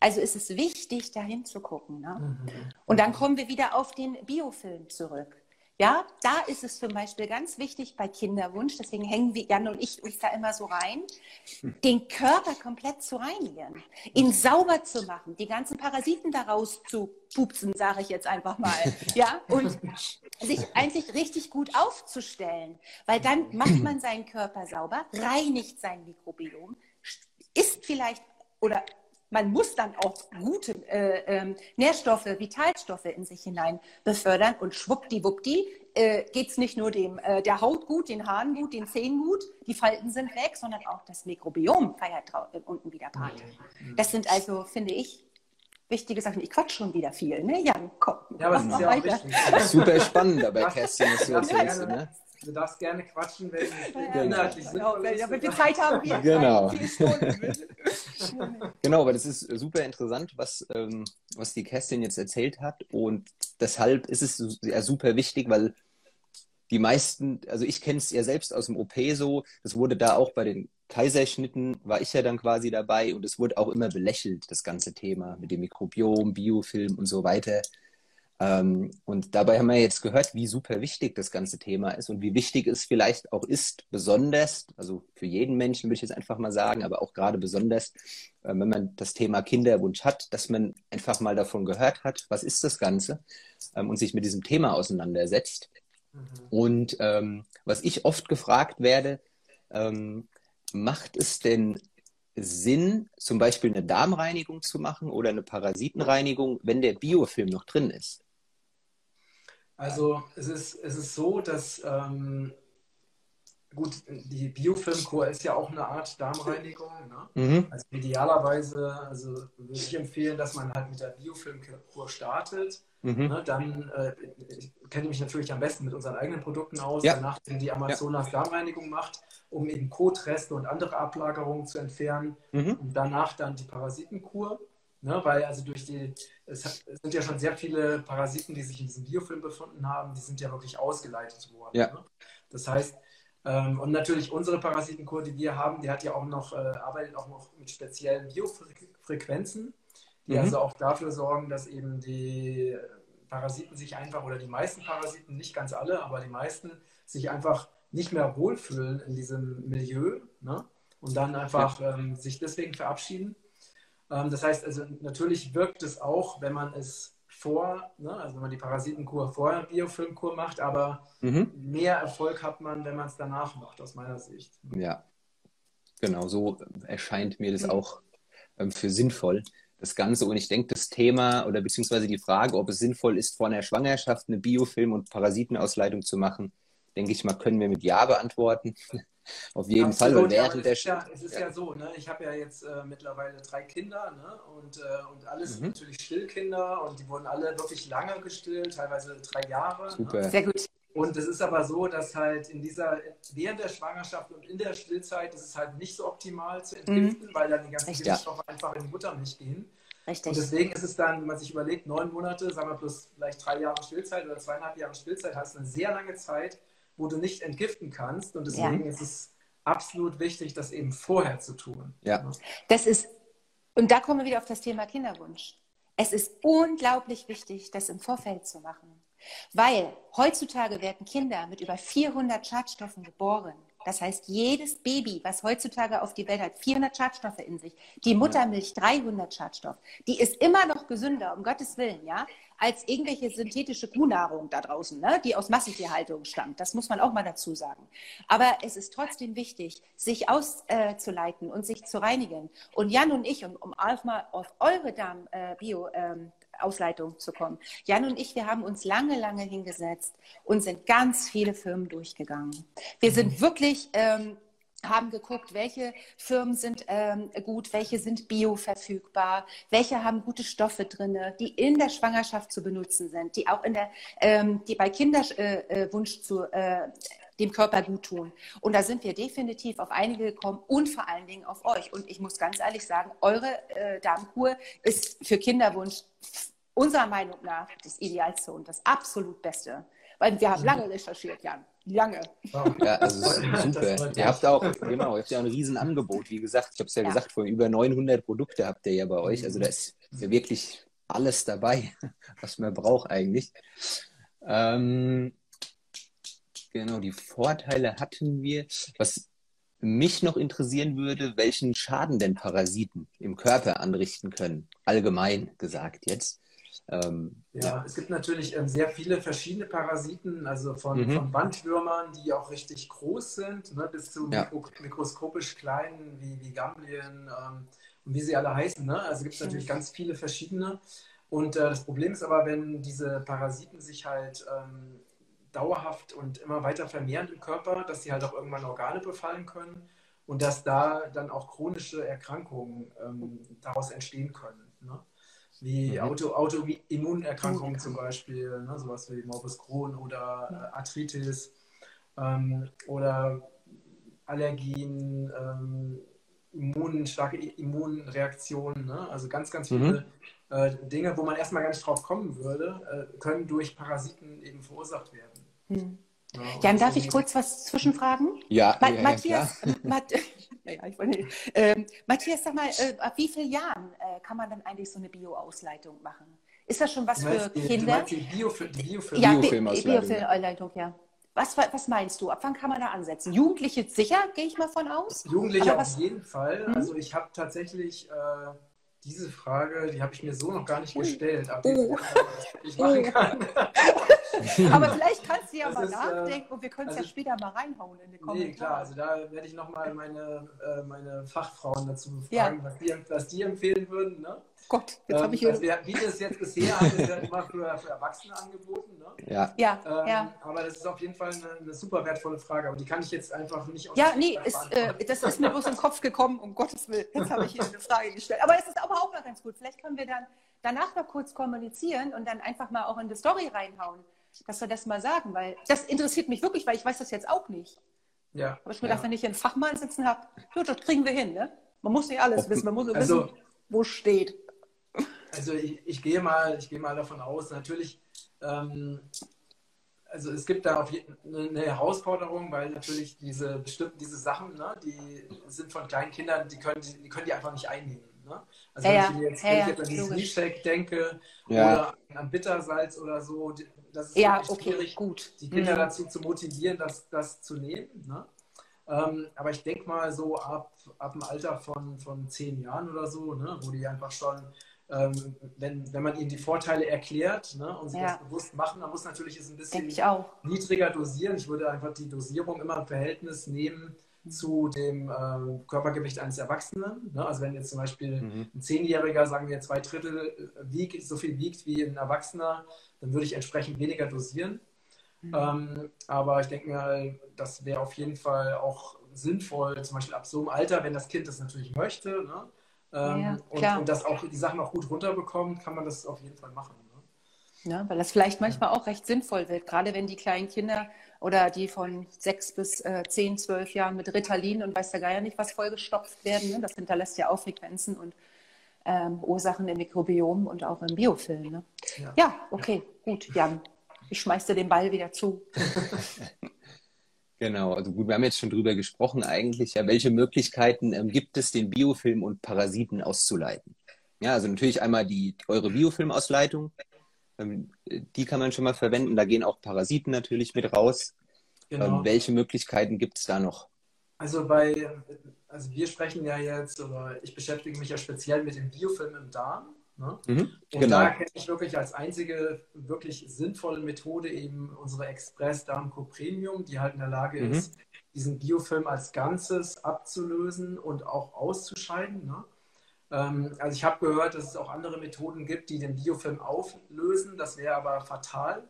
Also ist es wichtig, da hinzugucken. Ne? Mhm. Und dann kommen wir wieder auf den Biofilm zurück. Ja, da ist es zum Beispiel ganz wichtig bei Kinderwunsch, deswegen hängen wir, Jan und ich, uns da immer so rein, den Körper komplett zu reinigen, ihn sauber zu machen, die ganzen Parasiten daraus zu pupsen, sage ich jetzt einfach mal. Ja, und sich eigentlich richtig gut aufzustellen, weil dann macht man seinen Körper sauber, reinigt sein Mikrobiom, ist vielleicht oder man muss dann auch gute äh, äh, Nährstoffe, Vitalstoffe in sich hinein befördern und schwuppdiwuppdi äh, geht es nicht nur dem, äh, der Haut gut, den Haaren gut, den Zähnen gut, die Falten sind weg, sondern auch das Mikrobiom feiert äh, unten wieder Party. Das sind also, finde ich, wichtige Sachen. Ich quatsch schon wieder viel, ne? Jan, komm. Ja, aber es ist ja auch wichtig. Super spannend dabei, Kerstin, was du erzählst, ne? Du darfst gerne quatschen, wenn ja, inhaltlich ja, genau, ist. Ja, die Zeit haben wir. Genau. genau, aber das ist super interessant, was, ähm, was die Kerstin jetzt erzählt hat. Und deshalb ist es ja super wichtig, weil die meisten, also ich kenne es ja selbst aus dem OP so, das wurde da auch bei den Kaiserschnitten, war ich ja dann quasi dabei und es wurde auch immer belächelt, das ganze Thema mit dem Mikrobiom, Biofilm und so weiter. Ähm, und dabei haben wir jetzt gehört, wie super wichtig das ganze Thema ist und wie wichtig es vielleicht auch ist, besonders, also für jeden Menschen würde ich jetzt einfach mal sagen, aber auch gerade besonders, äh, wenn man das Thema Kinderwunsch hat, dass man einfach mal davon gehört hat, was ist das Ganze ähm, und sich mit diesem Thema auseinandersetzt. Mhm. Und ähm, was ich oft gefragt werde, ähm, macht es denn Sinn, zum Beispiel eine Darmreinigung zu machen oder eine Parasitenreinigung, wenn der Biofilm noch drin ist? Also es ist, es ist so, dass ähm, gut, die Biofilmkur ist ja auch eine Art Darmreinigung. Ne? Mhm. Also idealerweise also würde ich empfehlen, dass man halt mit der Biofilmkur startet. Mhm. Ne? Dann äh, ich kenne mich natürlich am besten mit unseren eigenen Produkten aus, ja. danach die Amazonas ja. Darmreinigung macht, um eben Kotreste und andere Ablagerungen zu entfernen mhm. und danach dann die Parasitenkur. Ne, weil also durch die, es, sind ja schon sehr viele Parasiten, die sich in diesem Biofilm befunden haben, die sind ja wirklich ausgeleitet worden. Ja. Ne? Das heißt, ähm, und natürlich unsere Parasitenkur, die wir haben, die hat ja auch noch, äh, arbeitet auch noch mit speziellen Biofrequenzen, die mhm. also auch dafür sorgen, dass eben die Parasiten sich einfach, oder die meisten Parasiten, nicht ganz alle, aber die meisten, sich einfach nicht mehr wohlfühlen in diesem Milieu ne? und dann einfach ja. ähm, sich deswegen verabschieden. Ähm, das heißt also, natürlich wirkt es auch, wenn man es vor, ne? also wenn man die Parasitenkur vor der Biofilmkur macht, aber mhm. mehr Erfolg hat man, wenn man es danach macht, aus meiner Sicht. Ja, genau, so erscheint mir das auch ähm, für sinnvoll, das Ganze. Und ich denke, das Thema oder beziehungsweise die Frage, ob es sinnvoll ist, vor einer Schwangerschaft eine Biofilm- und Parasitenausleitung zu machen, denke ich mal, können wir mit Ja beantworten. Auf jeden Absolut, Fall. Und während der es ist, ja, es ist ja. ja so, ne? ich habe ja jetzt äh, mittlerweile drei Kinder ne? und, äh, und alles mhm. natürlich Stillkinder und die wurden alle wirklich lange gestillt, teilweise drei Jahre. Ne? Super. Ne? Sehr gut. Und es ist aber so, dass halt in dieser, während der Schwangerschaft und in der Stillzeit ist es halt nicht so optimal zu entgiften, mhm. weil dann die ganzen Giftstoffe ja. einfach in die Muttermilch gehen. Richtig. Und deswegen ist es dann, wenn man sich überlegt, neun Monate, sagen wir plus vielleicht drei Jahre Stillzeit oder zweieinhalb Jahre Stillzeit, hast du eine sehr lange Zeit, wo du nicht entgiften kannst. Und deswegen ja. ist es absolut wichtig, das eben vorher zu tun. Ja. Das ist, und da kommen wir wieder auf das Thema Kinderwunsch. Es ist unglaublich wichtig, das im Vorfeld zu machen. Weil heutzutage werden Kinder mit über 400 Schadstoffen geboren. Das heißt, jedes Baby, was heutzutage auf die Welt hat, 400 Schadstoffe in sich. Die Muttermilch 300 Schadstoff. Die ist immer noch gesünder, um Gottes Willen, ja als irgendwelche synthetische Kuhnahrung da draußen, ne, die aus Massentierhaltung stammt. Das muss man auch mal dazu sagen. Aber es ist trotzdem wichtig, sich auszuleiten äh, und sich zu reinigen. Und Jan und ich, um, um auch mal auf eure Darm-Bio- äh, ähm, Ausleitung zu kommen. Jan und ich, wir haben uns lange, lange hingesetzt und sind ganz viele Firmen durchgegangen. Wir sind mhm. wirklich ähm, haben geguckt, welche Firmen sind ähm, gut, welche sind bioverfügbar, welche haben gute Stoffe drin, die in der Schwangerschaft zu benutzen sind, die auch in der, ähm, die bei Kinderwunsch äh, äh zu äh, dem Körper gut tun. Und da sind wir definitiv auf einige gekommen und vor allen Dingen auf euch. Und ich muss ganz ehrlich sagen, eure äh, Darmkur ist für Kinderwunsch unserer Meinung nach das Idealste und das absolut Beste. Weil wir haben lange recherchiert, Jan lange. Ja, also super. Ihr habt auch, genau, ihr habt ja ein Riesenangebot. Wie gesagt, ich habe es ja, ja, gesagt, vor über 900 Produkte habt ihr ja bei euch. Also da ist ja wirklich alles dabei, was man braucht eigentlich. Ähm, genau, die Vorteile hatten wir. Was mich noch interessieren würde, welchen Schaden denn Parasiten im Körper anrichten können, allgemein gesagt jetzt. Ähm, ja, ja, es gibt natürlich ähm, sehr viele verschiedene Parasiten, also von, mhm. von Bandwürmern, die auch richtig groß sind, ne, bis zu ja. mikro mikroskopisch kleinen wie, wie Gamblien ähm, und wie sie alle heißen. Ne? Also gibt es natürlich ganz viele verschiedene. Und äh, das Problem ist aber, wenn diese Parasiten sich halt ähm, dauerhaft und immer weiter vermehren im Körper, dass sie halt auch irgendwann Organe befallen können und dass da dann auch chronische Erkrankungen ähm, daraus entstehen können. Ne? wie mhm. Auto, Autoimmunerkrankungen zum Beispiel, ne, sowas wie Morbus Crohn oder äh, Arthritis ähm, oder Allergien, ähm, Immun, starke Immunreaktionen, ne? also ganz, ganz viele mhm. äh, Dinge, wo man erstmal gar nicht drauf kommen würde, äh, können durch Parasiten eben verursacht werden. Mhm. Ja, Jan, darf ich kurz was zwischenfragen? Ja, Ma ja, Matthias, ja, Matt ja, ich wollte, ähm, Matthias, sag mal, äh, ab wie vielen Jahren äh, kann man dann eigentlich so eine Bio-Ausleitung machen? Ist das schon was für die, Kinder? Die ja, Biofilm-Ausleitung, ja. Was, was meinst du? Ab wann kann man da ansetzen? Jugendliche sicher, gehe ich mal von aus? Jugendliche auf jeden Fall. Mhm. Also ich habe tatsächlich äh, diese Frage, die habe ich mir so noch gar nicht gestellt, ab oh. ich machen kann. Aber vielleicht kannst du ja das mal ist, äh, nachdenken und wir können es also, ja später mal reinhauen in die Kommentare. Nee, klar, also da werde ich nochmal meine, äh, meine Fachfrauen dazu fragen, ja. was, die, was die empfehlen würden. Ne? Gott, jetzt ähm, habe ich hier. Also wir, wie das jetzt bisher hat, ist ja immer für, für Erwachsene angeboten. Ne? Ja. Ja, ähm, ja. Aber das ist auf jeden Fall eine, eine, super wertvolle Frage, aber die kann ich jetzt einfach nicht aus Ja, nee, ist, äh, das ist mir bloß im Kopf gekommen, um Gottes Willen. Jetzt habe ich hier eine Frage gestellt. Aber es ist aber auch mal ganz gut. Vielleicht können wir dann danach noch kurz kommunizieren und dann einfach mal auch in die Story reinhauen, dass wir das mal sagen, weil das interessiert mich wirklich, weil ich weiß das jetzt auch nicht. Ja. Aber ich mir ja. gedacht, wenn ich hier einen Fachmann sitzen habe, gut, das kriegen wir hin. Ne? Man muss nicht alles wissen, man muss also, wissen, wo es steht. Also ich, ich, gehe mal, ich gehe mal davon aus, natürlich, ähm, also es gibt da auf jeden, eine Herausforderung, weil natürlich diese bestimmten diese Sachen, ne, die sind von kleinen Kindern, die können die, können die einfach nicht einnehmen. Ne? Also ja, wenn ich jetzt, ja, wenn ich jetzt an diesen Recheck denke oder an Bittersalz oder so, das ist ja, okay, schwierig, gut. die Kinder mhm. dazu zu motivieren, das, das zu nehmen. Ne? Ähm, aber ich denke mal so ab, ab dem Alter von, von zehn Jahren oder so, ne, wo die einfach schon ähm, wenn, wenn man ihnen die Vorteile erklärt ne, und sie ja. das bewusst machen, dann muss natürlich es ein bisschen niedriger dosieren. Ich würde einfach die Dosierung immer im Verhältnis nehmen zu dem ähm, Körpergewicht eines Erwachsenen. Ne? Also wenn jetzt zum Beispiel mhm. ein Zehnjähriger, sagen wir, zwei Drittel äh, wiegt, so viel wiegt wie ein Erwachsener, dann würde ich entsprechend weniger dosieren. Mhm. Ähm, aber ich denke mir, das wäre auf jeden Fall auch sinnvoll, zum Beispiel ab so einem Alter, wenn das Kind das natürlich möchte ne? Ähm, ja, und, und, das auch die Sachen auch gut runterbekommt, kann man das auf jeden Fall machen. Ne? Ja, weil das vielleicht manchmal auch recht sinnvoll wird, gerade wenn die kleinen Kinder oder die von sechs bis äh, zehn, zwölf Jahren mit Ritalin und weiß der Geier nicht was vollgestopft werden. Ne? Das hinterlässt ja auch Frequenzen und ähm, Ursachen im Mikrobiom und auch im Biofilm. Ne? Ja. ja, okay, gut, Jan. Ich schmeiß dir den Ball wieder zu. Genau, also gut, wir haben jetzt schon drüber gesprochen eigentlich, ja, welche Möglichkeiten ähm, gibt es, den Biofilm und Parasiten auszuleiten? Ja, also natürlich einmal die, eure Biofilmausleitung, ähm, die kann man schon mal verwenden, da gehen auch Parasiten natürlich mit raus. Genau. Ähm, welche Möglichkeiten gibt es da noch? Also bei, also wir sprechen ja jetzt, oder ich beschäftige mich ja speziell mit dem Biofilm im Darm. Ne? Mhm, und genau. da kenne ich wirklich als einzige wirklich sinnvolle Methode eben unsere Express Darmco Premium, die halt in der Lage mhm. ist, diesen Biofilm als Ganzes abzulösen und auch auszuscheiden. Ne? Ähm, also ich habe gehört, dass es auch andere Methoden gibt, die den Biofilm auflösen. Das wäre aber fatal,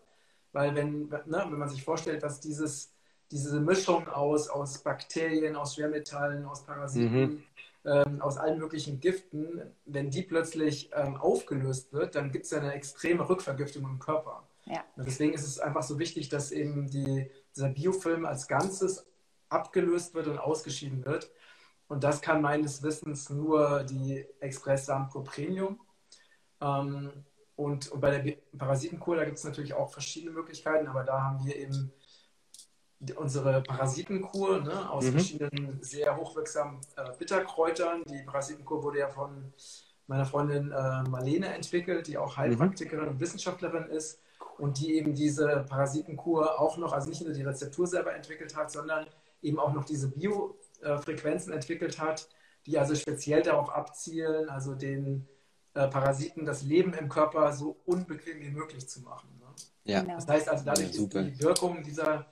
weil wenn, ne, wenn man sich vorstellt, dass dieses, diese Mischung aus, aus Bakterien, aus Schwermetallen, aus Parasiten, mhm ähm, aus allen möglichen Giften, wenn die plötzlich ähm, aufgelöst wird, dann gibt es ja eine extreme Rückvergiftung im Körper. Ja. deswegen ist es einfach so wichtig, dass eben die, dieser Biofilm als Ganzes abgelöst wird und ausgeschieden wird. Und das kann meines Wissens nur die Express Samco Premium. Ähm, und, und, bei der Parasitenkur, da gibt es natürlich auch verschiedene Möglichkeiten, aber da haben wir eben unsere Parasitenkur ne, aus mhm. verschiedenen sehr hochwirksamen äh, Bitterkräutern. Die Parasitenkur wurde ja von meiner Freundin äh, Marlene entwickelt, die auch Heilpraktikerin mhm. und Wissenschaftlerin ist und die eben diese Parasitenkur auch noch, also nicht nur die Rezeptur selber entwickelt hat, sondern eben auch noch diese Biofrequenzen entwickelt hat, die also speziell darauf abzielen, also den äh, Parasiten das Leben im Körper so unbequem wie möglich zu machen. Ne? Ja. Das heißt also, dadurch ja, ist die Wirkung dieser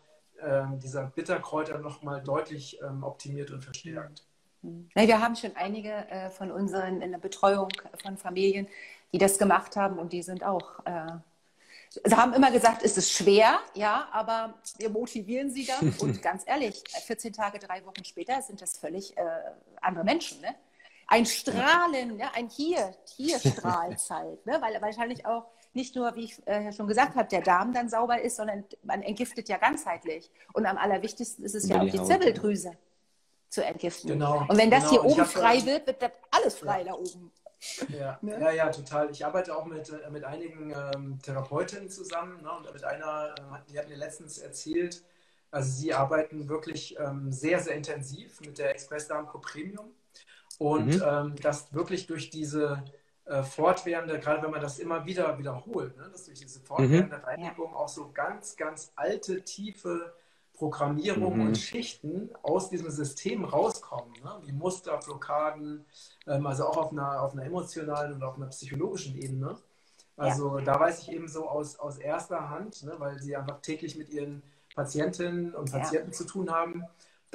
dieser Bitterkräuter nochmal deutlich ähm, optimiert und verstärkt. Mhm. wir haben schon einige äh, von unseren in der Betreuung von Familien, die das gemacht haben und die sind auch, äh, sie haben immer gesagt, es ist schwer, ja, aber wir motivieren sie dann und ganz ehrlich, 14 Tage, drei Wochen später sind das völlig äh, andere Menschen, ne? Ein Strahlen, ja, ein Hier, Hier-Strahlzeit, ne? weil wahrscheinlich auch nicht nur, wie ich äh, schon gesagt habe, der Darm dann sauber ist, sondern man entgiftet ja ganzheitlich. Und am allerwichtigsten ist es ja auch die Zirbeldrüse zu entgiften. Genau, und wenn das genau. hier oben frei wird, wird das alles frei ja. da oben. Ja, ne? ja, ja, total. Ich arbeite auch mit, äh, mit einigen ähm, Therapeutinnen zusammen ne? und mit einer, äh, die hat mir letztens erzählt, also sie arbeiten wirklich ähm, sehr, sehr intensiv mit der Express Darmco Premium und mhm. ähm, das wirklich durch diese äh, fortwährende, gerade wenn man das immer wieder wiederholt, ne, dass durch diese fortwährende mhm. Reinigung auch so ganz, ganz alte, tiefe Programmierungen mhm. und Schichten aus diesem System rauskommen, ne, wie Muster, Blockaden, ähm, also auch auf einer, auf einer emotionalen und auf einer psychologischen Ebene. Also ja. da weiß ich eben so aus, aus erster Hand, ne, weil sie einfach täglich mit ihren Patientinnen und Patienten ja. zu tun haben,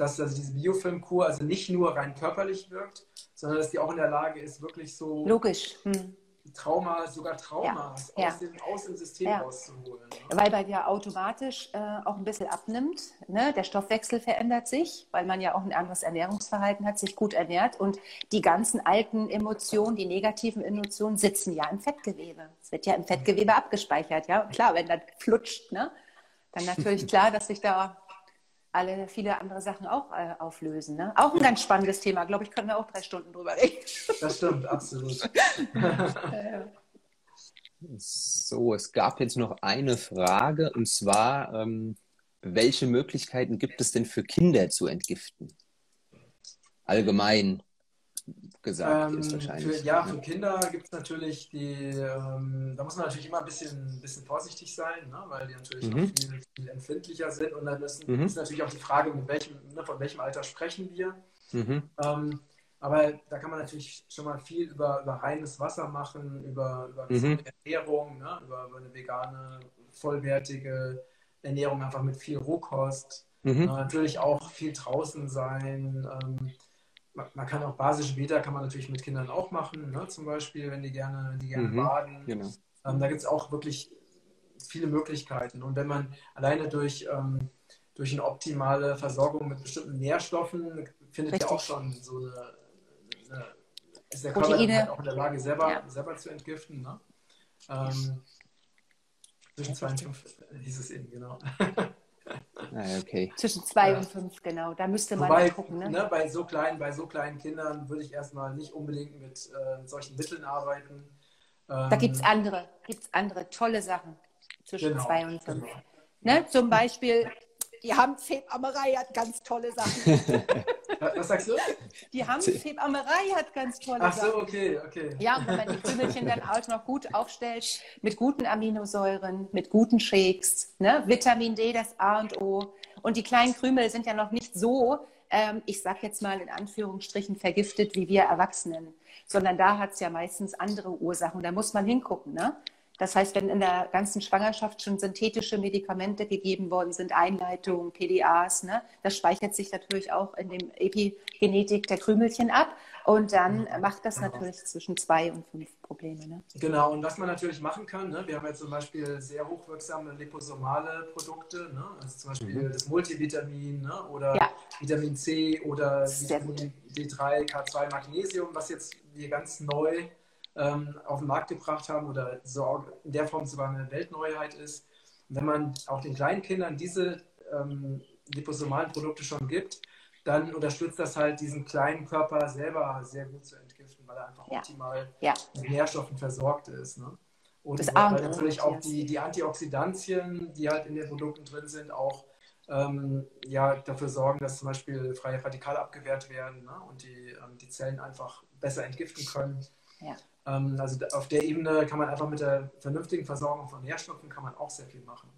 dass also diese Biofilmkur also nicht nur rein körperlich wirkt, sondern dass die auch in der Lage ist, wirklich so Logisch. Hm. Trauma, sogar Traumas ja. aus, Dem, aus, Dem, System ja. rauszuholen. Ne? Weil bei dir automatisch äh, auch ein bisschen abnimmt. Ne? Der Stoffwechsel verändert sich, weil man ja auch ein anderes Ernährungsverhalten hat, sich gut ernährt. Und die ganzen alten Emotionen, die negativen Emotionen, sitzen ja im Fettgewebe. Es wird ja im Fettgewebe abgespeichert. Ja, klar, wenn das flutscht, ne? dann natürlich klar, dass sich da alle viele andere Sachen auch äh, auflösen. Ne? Auch ein ganz spannendes Thema. Glaube ich, können wir auch drei Stunden drüber reden. Das stimmt, absolut. so, es gab jetzt noch eine Frage und zwar, ähm, welche Möglichkeiten gibt es denn für Kinder zu entgiften? Allgemein gesagt ähm, ist wahrscheinlich. Für, ja, für Kinder gibt es natürlich die, ähm, da muss man natürlich immer ein bisschen, bisschen vorsichtig sein, ne? weil die natürlich mhm. viel, viel, empfindlicher sind. Und dann ist, mhm. ist, natürlich auch die Frage, mit welchem, ne, von welchem Alter sprechen wir. Mhm. Ähm, Aber da kann man natürlich schon mal viel über, über reines Wasser machen, über, über mhm. Ernährung, ne? über, über, eine vegane, vollwertige Ernährung, einfach mit viel Rohkost. Mhm. Äh, natürlich auch viel draußen sein. Man, kann auch basische Beta kann man natürlich mit Kindern auch machen, ne? zum Beispiel, wenn die gerne, wenn die gerne mhm. baden. Genau. Ähm, da gibt es auch wirklich viele Möglichkeiten. Und wenn man alleine durch, ähm, durch eine optimale Versorgung mit bestimmten Nährstoffen findet Richtig. ja auch schon so eine, eine ist der Körper halt auch in der Lage, selber, ja. selber zu entgiften. Ne? Ähm, zwischen zwei und fünf hieß es eben, genau. Ah, okay. Zwischen zwei ja. und fünf, genau. Da müsste man Wobei, gucken. Ne? Ne, bei, so kleinen, bei so kleinen Kindern würde ich erstmal nicht unbedingt mit äh, solchen Mitteln arbeiten. Ähm, da gibt es andere, gibt's andere tolle Sachen zwischen genau, zwei und fünf. Genau. Ne? Zum Beispiel, die Handfebammerei hat ganz tolle Sachen. Was sagst du? Die Handfebammerei hat ganz tolle Sachen. Ach so, okay, okay. Ja, und wenn man die Krümelchen dann auch noch gut aufstellt, mit guten Aminosäuren, mit guten Shakes, ne? Vitamin D, das A und O. Und die kleinen Krümel sind ja noch nicht so, ähm, ich sag jetzt mal in Anführungsstrichen, vergiftet wie wir Erwachsenen, sondern da hat es ja meistens andere Ursachen. Da muss man hingucken. Ne? Das heißt, wenn in der ganzen Schwangerschaft schon synthetische Medikamente gegeben worden sind, Einleitungen, PDAs, ne, das speichert sich natürlich auch in dem Epigenetik der Krümelchen ab. Und dann macht das natürlich zwischen zwei und fünf Probleme. Ne? Genau, und was man natürlich machen kann, ne, wir haben ja zum Beispiel sehr hochwirksame liposomale Produkte, ne, also zum Beispiel mhm. das Multivitamin ne, oder ja. Vitamin C oder Vitamin D3, K2, Magnesium, was jetzt wir ganz neu ähm, auf den Markt gebracht haben oder so in der Form sogar eine Weltneuheit ist. Und wenn man auch den kleinen Kindern diese ähm, liposomalen Produkte schon gibt, dann unterstützt das halt diesen kleinen Körper selber sehr gut zu entgiften, weil er einfach ja. optimal ja. mit Nährstoffen versorgt ist. Ne? Und das weil natürlich auch die, die Antioxidantien, die halt in den Produkten drin sind, auch ähm, ja, dafür sorgen, dass zum Beispiel freie Radikale abgewehrt werden ne? und die, ähm, die Zellen einfach besser entgiften können. Ja. Ähm, also auf der Ebene kann man einfach mit der vernünftigen Versorgung von Nährstoffen kann man auch sehr viel machen.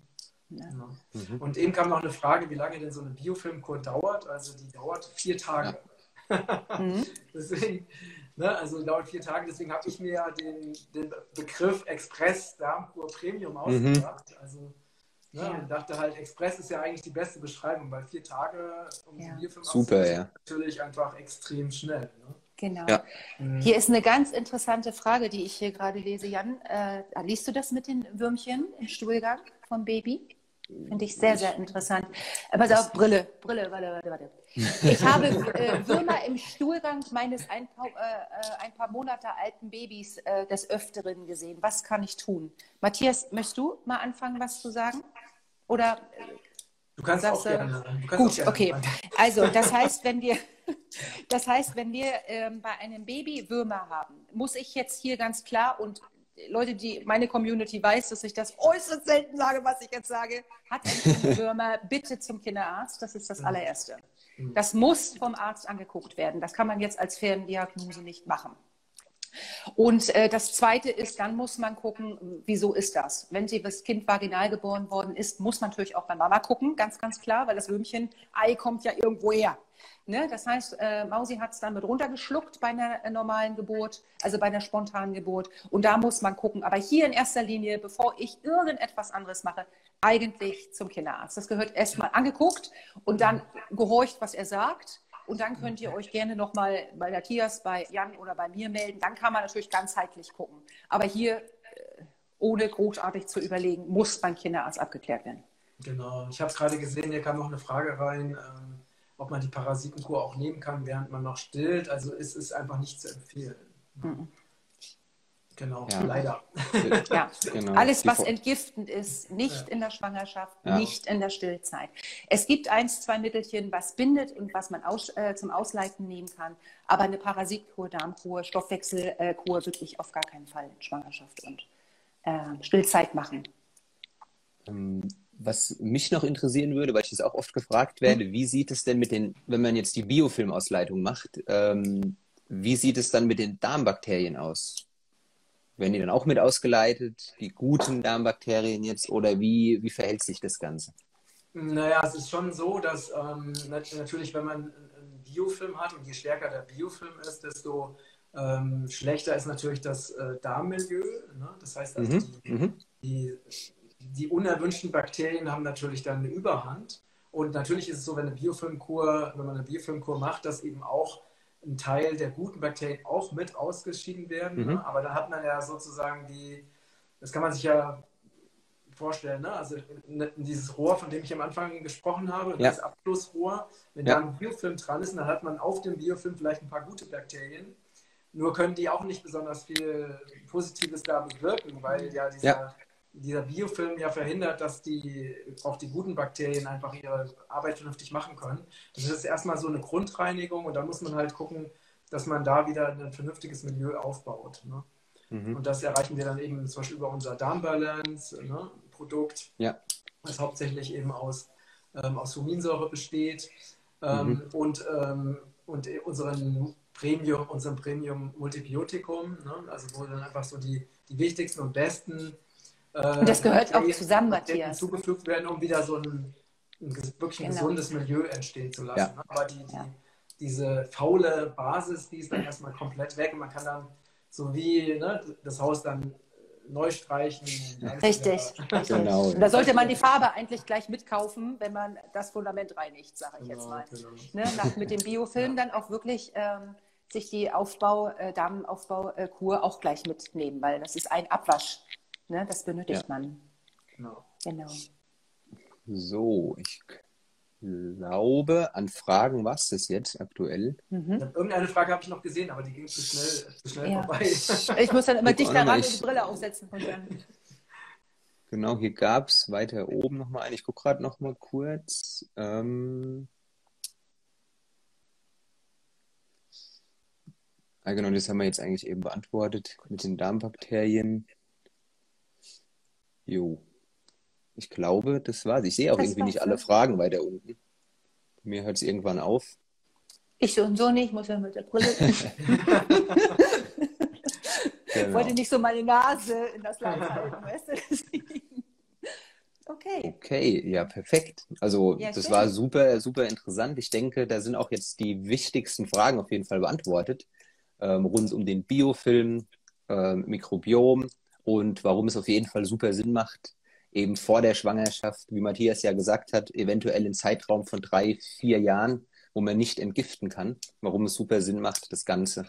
Ja. Ja. Mhm. Und eben kam noch eine Frage, wie lange denn so eine Biofilmkur dauert. Also die dauert vier Tage. Ja. mhm. Deswegen, ne, also dauert vier Tage. Deswegen habe ich mir ja den, den Begriff Express Darmkur Premium mhm. ausgedacht. Mhm. Also ne, ja. und dachte halt, Express ist ja eigentlich die beste Beschreibung, weil vier Tage um ja. Biofilm Super, ja. natürlich einfach extrem schnell. Ne? Genau. Ja. Mhm. Hier ist eine ganz interessante Frage, die ich hier gerade lese. Jan, äh, liest du das mit den Würmchen im Stuhlgang vom Baby? Finde ich sehr, sehr interessant. Äh, pass auf, Brille, Brille, warte, warte, warte. Ich habe äh, Würmer im Stuhlgang meines ein paar, äh, äh, ein paar Monate alten Babys äh, des Öfteren gesehen. Was kann ich tun? Matthias, möchtest du mal anfangen, was zu sagen? Oder Du kannst auch gerne. Du kannst Gut, auch gerne okay. Also, das heißt, wenn wir, das heißt, wenn wir ähm, bei einem Baby Würmer haben, muss ich jetzt hier ganz klar und Leute, die meine Community weiß, dass ich das äußerst selten sage, was ich jetzt sage, hat ein Würmer, bitte zum Kinderarzt. Das ist das mhm. allererste. Mhm. Das muss vom Arzt angeguckt werden. Das kann man jetzt als Ferndiagnose nicht machen. Und äh, das Zweite ist, dann muss man gucken, wieso ist das? Wenn sie das Kind vaginal geboren worden ist, muss man natürlich auch bei Mama gucken, ganz, ganz klar, weil das Würmchen Ei kommt ja irgendwo her. Ne? Das heißt, äh, Mausi hat es dann mit runtergeschluckt bei einer äh, normalen Geburt, also bei einer spontanen Geburt. Und da muss man gucken. Aber hier in erster Linie, bevor ich irgendetwas anderes mache, eigentlich zum Kinderarzt. Das gehört erstmal angeguckt und dann gehorcht, was er sagt. Und dann könnt ihr euch gerne nochmal bei Matthias, bei Jan oder bei mir melden. Dann kann man natürlich ganzheitlich gucken. Aber hier, äh, ohne großartig zu überlegen, muss beim Kinderarzt abgeklärt werden. Genau. Ich habe es gerade gesehen, hier kam noch eine Frage rein. Ähm ob man die Parasitenkur auch nehmen kann, während man noch stillt. Also ist es einfach nicht zu empfehlen. Mhm. Genau, ja. leider. Ja. Genau. Alles, was entgiftend ist, nicht ja. in der Schwangerschaft, ja. nicht in der Stillzeit. Es gibt eins, zwei Mittelchen, was bindet und was man aus, äh, zum Ausleiten nehmen kann. Aber eine Parasitkur, Darmkur, Stoffwechselkur wirklich auf gar keinen Fall in Schwangerschaft und äh, Stillzeit machen. Ähm, was mich noch interessieren würde, weil ich das auch oft gefragt werde, wie sieht es denn mit den, wenn man jetzt die Biofilmausleitung macht, ähm, wie sieht es dann mit den Darmbakterien aus? Werden die dann auch mit ausgeleitet, die guten Darmbakterien jetzt, oder wie, wie verhält sich das Ganze? Naja, es ist schon so, dass ähm, natürlich, wenn man ein Biofilm hat. Und je stärker der Biofilm ist, desto ähm, schlechter ist natürlich das äh, Darmmilieu. Ne? Das heißt also, mhm. die, mhm. die, die, unerwünschten Bakterien haben natürlich dann eine Überhand. Und natürlich ist es so, wenn, eine Biofilmkur, wenn man eine Biofilmkur macht, dass eben auch ein Teil der guten Bakterien auch mit ausgeschieden werden. Mhm. Aber dann hat man ja sozusagen die, das kann man sich ja vorstellen, ne? also dieses Rohr, von dem ich am Anfang gesprochen habe, ja. das Abflussrohr, wenn ja. da ein Biofilm dran ist, dann hat man auf dem Biofilm vielleicht ein paar gute Bakterien. Nur können die auch nicht besonders viel Positives da bewirken, weil ja dieser, ja. Dieser Biofilm ja verhindert, dass die auch die guten Bakterien einfach ihre Arbeit vernünftig machen können. Das ist erstmal so eine Grundreinigung und da muss man halt gucken, dass man da wieder ein vernünftiges Milieu aufbaut. Ne? Mhm. Und das erreichen wir dann eben zum Beispiel über unser Darmbalance, ne? Ja. was hauptsächlich eben aus, ähm, aus Huminsäure besteht ähm, mhm. und, ähm, und unseren Premium, unserem Premium Multibiotikum, ne? also wo dann einfach so die, die wichtigsten und besten und das gehört auch zusammen, Matthias. zugefügt werden, um wieder so ein, ein wirklich ein genau. gesundes Milieu entstehen zu lassen. Ja. Ne? Aber die, die, ja. diese faule Basis, die ist dann erstmal komplett weg und man kann dann so wie ne, das Haus dann neu streichen. Richtig. Genau. Da sollte man die Farbe eigentlich gleich mitkaufen, wenn man das Fundament reinigt, sage ich genau, jetzt mal. Genau. Ne, nach, mit dem Biofilm ja. dann auch wirklich ähm, sich die Aufbau, äh, Damenaufbaukur auch gleich mitnehmen, weil das ist ein Abwasch. Ne? Das benötigt ja. man. Genau. genau. So, ich glaube, an Fragen war es das jetzt aktuell. Mhm. Irgendeine Frage habe ich noch gesehen, aber die ging zu schnell, zu schnell ja. vorbei. Ich muss dann immer dichter ran und die Brille aufsetzen. Genau, hier gab es weiter oben nochmal ein. Ich gucke gerade nochmal kurz. Ähm... Ah, genau, das haben wir jetzt eigentlich eben beantwortet mit den Darmbakterien. Jo. Ich glaube, das war's. Ich sehe auch das irgendwie nicht alle Fragen weiter unten. Mir hört es irgendwann auf. Ich so und so nicht, muss ja mit der Brille. genau. Ich wollte nicht so meine Nase in das Land halten, weißt du? Okay. Okay, ja, perfekt. Also ja, das schön. war super, super interessant. Ich denke, da sind auch jetzt die wichtigsten Fragen auf jeden Fall beantwortet. Ähm, rund um den Biofilm, ähm, Mikrobiom und warum es auf jeden Fall super Sinn macht, eben vor der Schwangerschaft, wie Matthias ja gesagt hat, eventuell in Zeitraum von drei, vier Jahren, wo man nicht entgiften kann, warum es super Sinn macht, das Ganze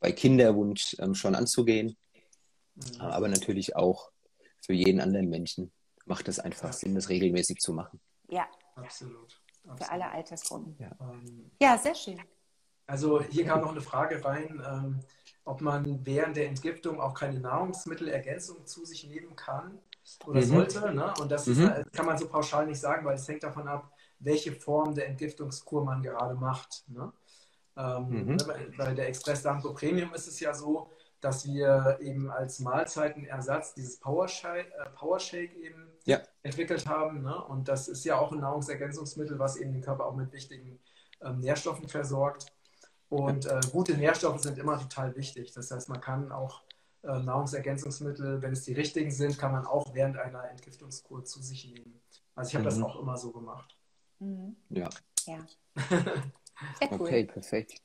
bei Kinderwunsch ähm, schon anzugehen. Mhm. Aber natürlich auch für jeden anderen Menschen macht es einfach Sinn, das regelmäßig zu machen. Ja, absolut. absolut. Für alle Altersgruppen. Ja. Ähm, ja. sehr schön. Also hier kam noch eine Frage rein, ähm, ob man während der Entgiftung auch keine Nahrungsmittelergänzung zu sich nehmen kann oder mhm. sollte. Ne? Und das mhm. ist, kann man so pauschal nicht sagen, weil es hängt davon ab, welche Form der Entgiftungskur man gerade macht. Ne? Ähm, mhm. Ne, bei der Express Danko Premium ist es ja so, dass wir eben als Mahlzeitenersatz dieses Powershake, äh, Powershake eben ja. entwickelt haben. Ne? Und das ist ja auch ein Nahrungsergänzungsmittel, was eben den Körper auch mit wichtigen ähm, Nährstoffen versorgt. Und äh, gute Nährstoffe sind immer total wichtig. Das heißt, man kann auch äh, Nahrungsergänzungsmittel, wenn es die richtigen sind, kann man auch während einer Entgiftungskur zu sich nehmen. Also ich habe mhm. das auch immer so gemacht. Mhm. Ja. Ja. cool. Okay, perfekt.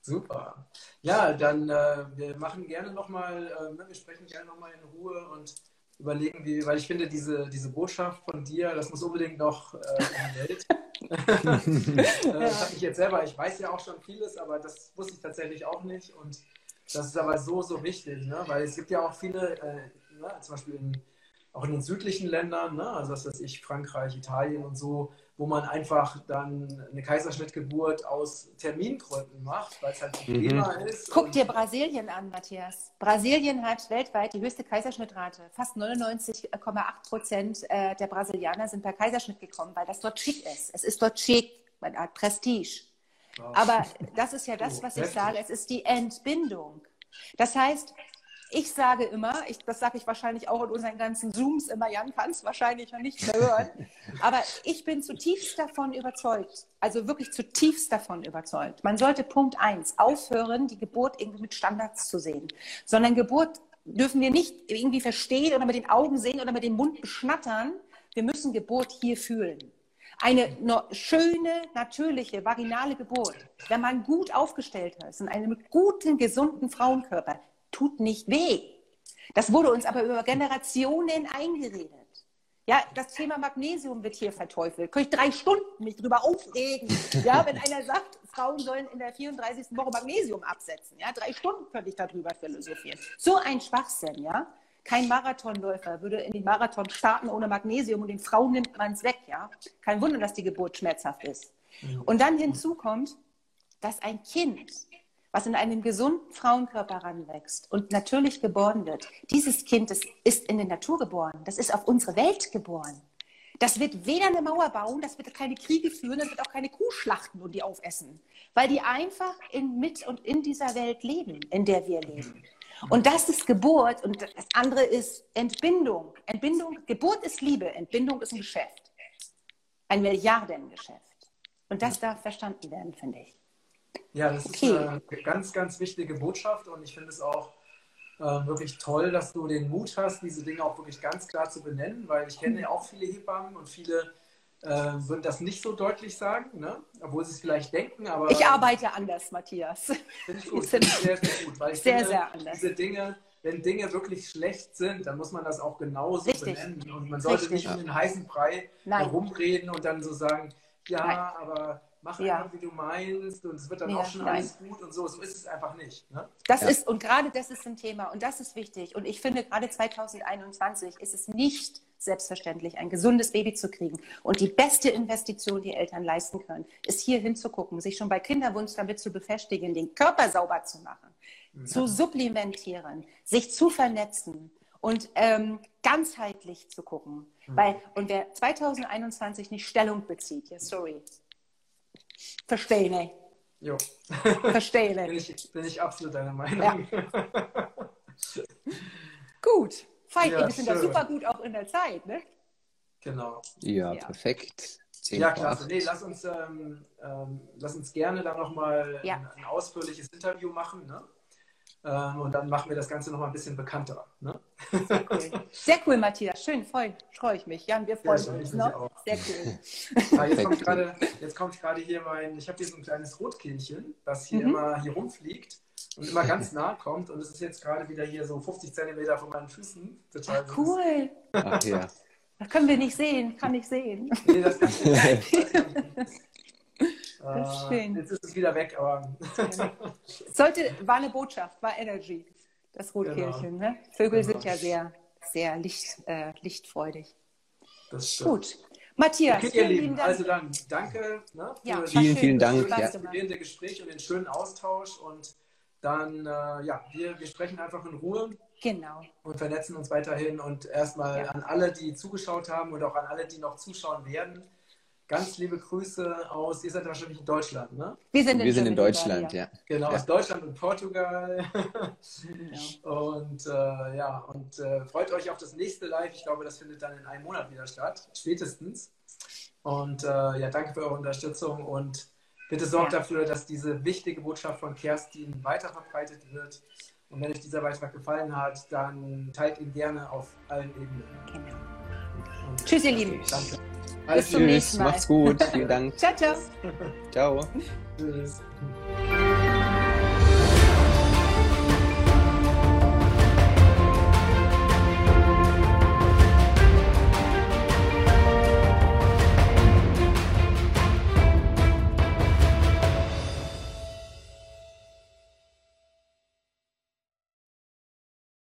Super. Ja, dann äh, wir machen gerne nochmal, äh, ne, wir sprechen gerne nochmal in Ruhe und überlegen, wie, weil ich finde, diese, diese Botschaft von dir, das muss unbedingt noch äh, in die Welt. äh, das habe ich jetzt selber, ich weiß ja auch schon vieles, aber das wusste ich tatsächlich auch nicht. Und das ist aber so, so wichtig, ne? weil es gibt ja auch viele, äh, ne? zum Beispiel in, auch in den südlichen Ländern, ne? also was weiß ich, Frankreich, Italien und so, wo man einfach dann eine Kaiserschnittgeburt aus Termingründen macht, weil es halt bequemer mhm. ist. Guck dir Brasilien an, Matthias. Brasilien hat weltweit die höchste Kaiserschnittrate. Fast 99,8 Prozent äh, der Brasilianer sind per Kaiserschnitt gekommen, weil das dort schick ist. Es ist dort schick, man hat Prestige. Aber das ist ja das, was ich sage. Es ist die Entbindung. Das heißt, ich sage immer, ich, das sage ich wahrscheinlich auch in unseren ganzen Zooms immer, Jan kann es wahrscheinlich noch nicht mehr hören, aber ich bin zutiefst davon überzeugt, also wirklich zutiefst davon überzeugt. Man sollte Punkt eins aufhören, die Geburt irgendwie mit Standards zu sehen, sondern Geburt dürfen wir nicht irgendwie verstehen oder mit den Augen sehen oder mit dem Mund beschnattern. Wir müssen Geburt hier fühlen. Eine schöne, natürliche, vaginale Geburt, wenn man gut aufgestellt ist, in einem guten, gesunden Frauenkörper, tut nicht weh. Das wurde uns aber über Generationen eingeredet. Ja, das Thema Magnesium wird hier verteufelt. Könnte ich drei Stunden mich drüber aufregen, ja, wenn einer sagt, Frauen sollen in der 34. Woche Magnesium absetzen. Ja, drei Stunden könnte ich darüber philosophieren. So ein Schwachsinn, ja. Kein Marathonläufer würde in den Marathon starten ohne Magnesium und den Frauen nimmt man es weg, ja. Kein Wunder, dass die Geburt schmerzhaft ist. Und dann hinzu kommt, dass ein Kind was in einem gesunden Frauenkörper ranwächst und natürlich geboren wird, dieses Kind das ist in der Natur geboren, das ist auf unsere Welt geboren. Das wird weder eine Mauer bauen, das wird keine Kriege führen, das wird auch keine Kuh schlachten und die aufessen, weil die einfach in, mit und in dieser Welt leben, in der wir leben. Und das ist Geburt und das andere ist Entbindung. Entbindung, Geburt ist Liebe, Entbindung ist ein Geschäft. Ein Milliardengeschäft. Und das darf verstanden werden, finde ich. Ja, das okay. ist eine ganz, ganz wichtige Botschaft und ich finde es auch äh, wirklich toll, dass du den Mut hast, diese Dinge auch wirklich ganz klar zu benennen, weil ich kenne ja auch viele Hebammen und viele äh, würden das nicht so deutlich sagen, ne? obwohl sie es vielleicht denken. Aber ich arbeite anders, Matthias. Finde ich gut, finde ich sehr, sehr gut, weil ich sehr, finde, sehr anders. diese Dinge, wenn Dinge wirklich schlecht sind, dann muss man das auch genauso Richtig. benennen und man sollte Richtig. nicht um den heißen Brei Nein. herumreden und dann so sagen, ja, Nein. aber mach ja. einfach, wie du meinst und es wird dann ja, auch schon nein. alles gut und so. So ist es einfach nicht. Ne? Das ja. ist, und gerade das ist ein Thema und das ist wichtig. Und ich finde, gerade 2021 ist es nicht selbstverständlich, ein gesundes Baby zu kriegen. Und die beste Investition, die Eltern leisten können, ist hier hinzugucken, sich schon bei Kinderwunsch damit zu beschäftigen, den Körper sauber zu machen, mhm. zu supplementieren, sich zu vernetzen und ähm, ganzheitlich zu gucken. Mhm. Weil, und wer 2021 nicht Stellung bezieht, ja, sorry, Verstehe nicht. Jo. Verstehe nicht. bin, ich, bin ich absolut deiner Meinung. Ja. gut. Fein, ja, wir sind da super gut auch in der Zeit, ne? Genau. Ja, ja. perfekt. ja, klasse. Nee, lass uns, ähm, ähm, lass uns gerne da nochmal ja. ein, ein, ausführliches Interview machen. Ne? Ähm, und dann machen wir das Ganze noch mal ein bisschen bekannter. Ne? Sehr cool. Sehr cool, Matthias. Schön, voll, freue ich mich. Jan, wir freuen ja, uns. Ne? Sehr cool. Ah, jetzt, kommt grade, jetzt kommt gerade hier mein, ich habe hier so ein kleines Rotkehlchen, das hier mhm. immer hier rumfliegt und immer ganz nah kommt. Und es ist jetzt gerade wieder hier so 50 Zentimeter von meinen Füßen. Total Ach, cool. Ach, ja. Das können wir nicht sehen, kann ich sehen. Nee, das kann ich nicht. Das ist schön. Jetzt ist es wieder weg, aber. Sollte, war eine Botschaft, war Energy, das Rotkehlchen. Genau. Ne? Vögel genau. sind ja sehr, sehr licht, äh, lichtfreudig. Das stimmt. Gut. Matthias, okay, vielen lieben Dank. Also dann danke ne, für ja, vielen, vielen Dank. Das ja. Gespräch und den schönen Austausch. Und dann, äh, ja, wir, wir sprechen einfach in Ruhe. Genau. Und vernetzen uns weiterhin. Und erstmal ja. an alle, die zugeschaut haben und auch an alle, die noch zuschauen werden. Ganz liebe Grüße aus, ihr seid wahrscheinlich in Deutschland, ne? Wir sind in, Wir sind in Deutschland, ja. Genau, ja. aus Deutschland und Portugal. Genau. Und äh, ja, und äh, freut euch auf das nächste Live. Ich glaube, das findet dann in einem Monat wieder statt, spätestens. Und äh, ja, danke für eure Unterstützung und bitte sorgt ja. dafür, dass diese wichtige Botschaft von Kerstin weiterverbreitet wird. Und wenn euch dieser Beitrag gefallen hat, dann teilt ihn gerne auf allen Ebenen. Genau. Tschüss, ihr Lieben. Danke. Alles Bis zum nächsten Mal. Macht's gut. Vielen Dank. ciao, ciao. Ciao. Tschüss.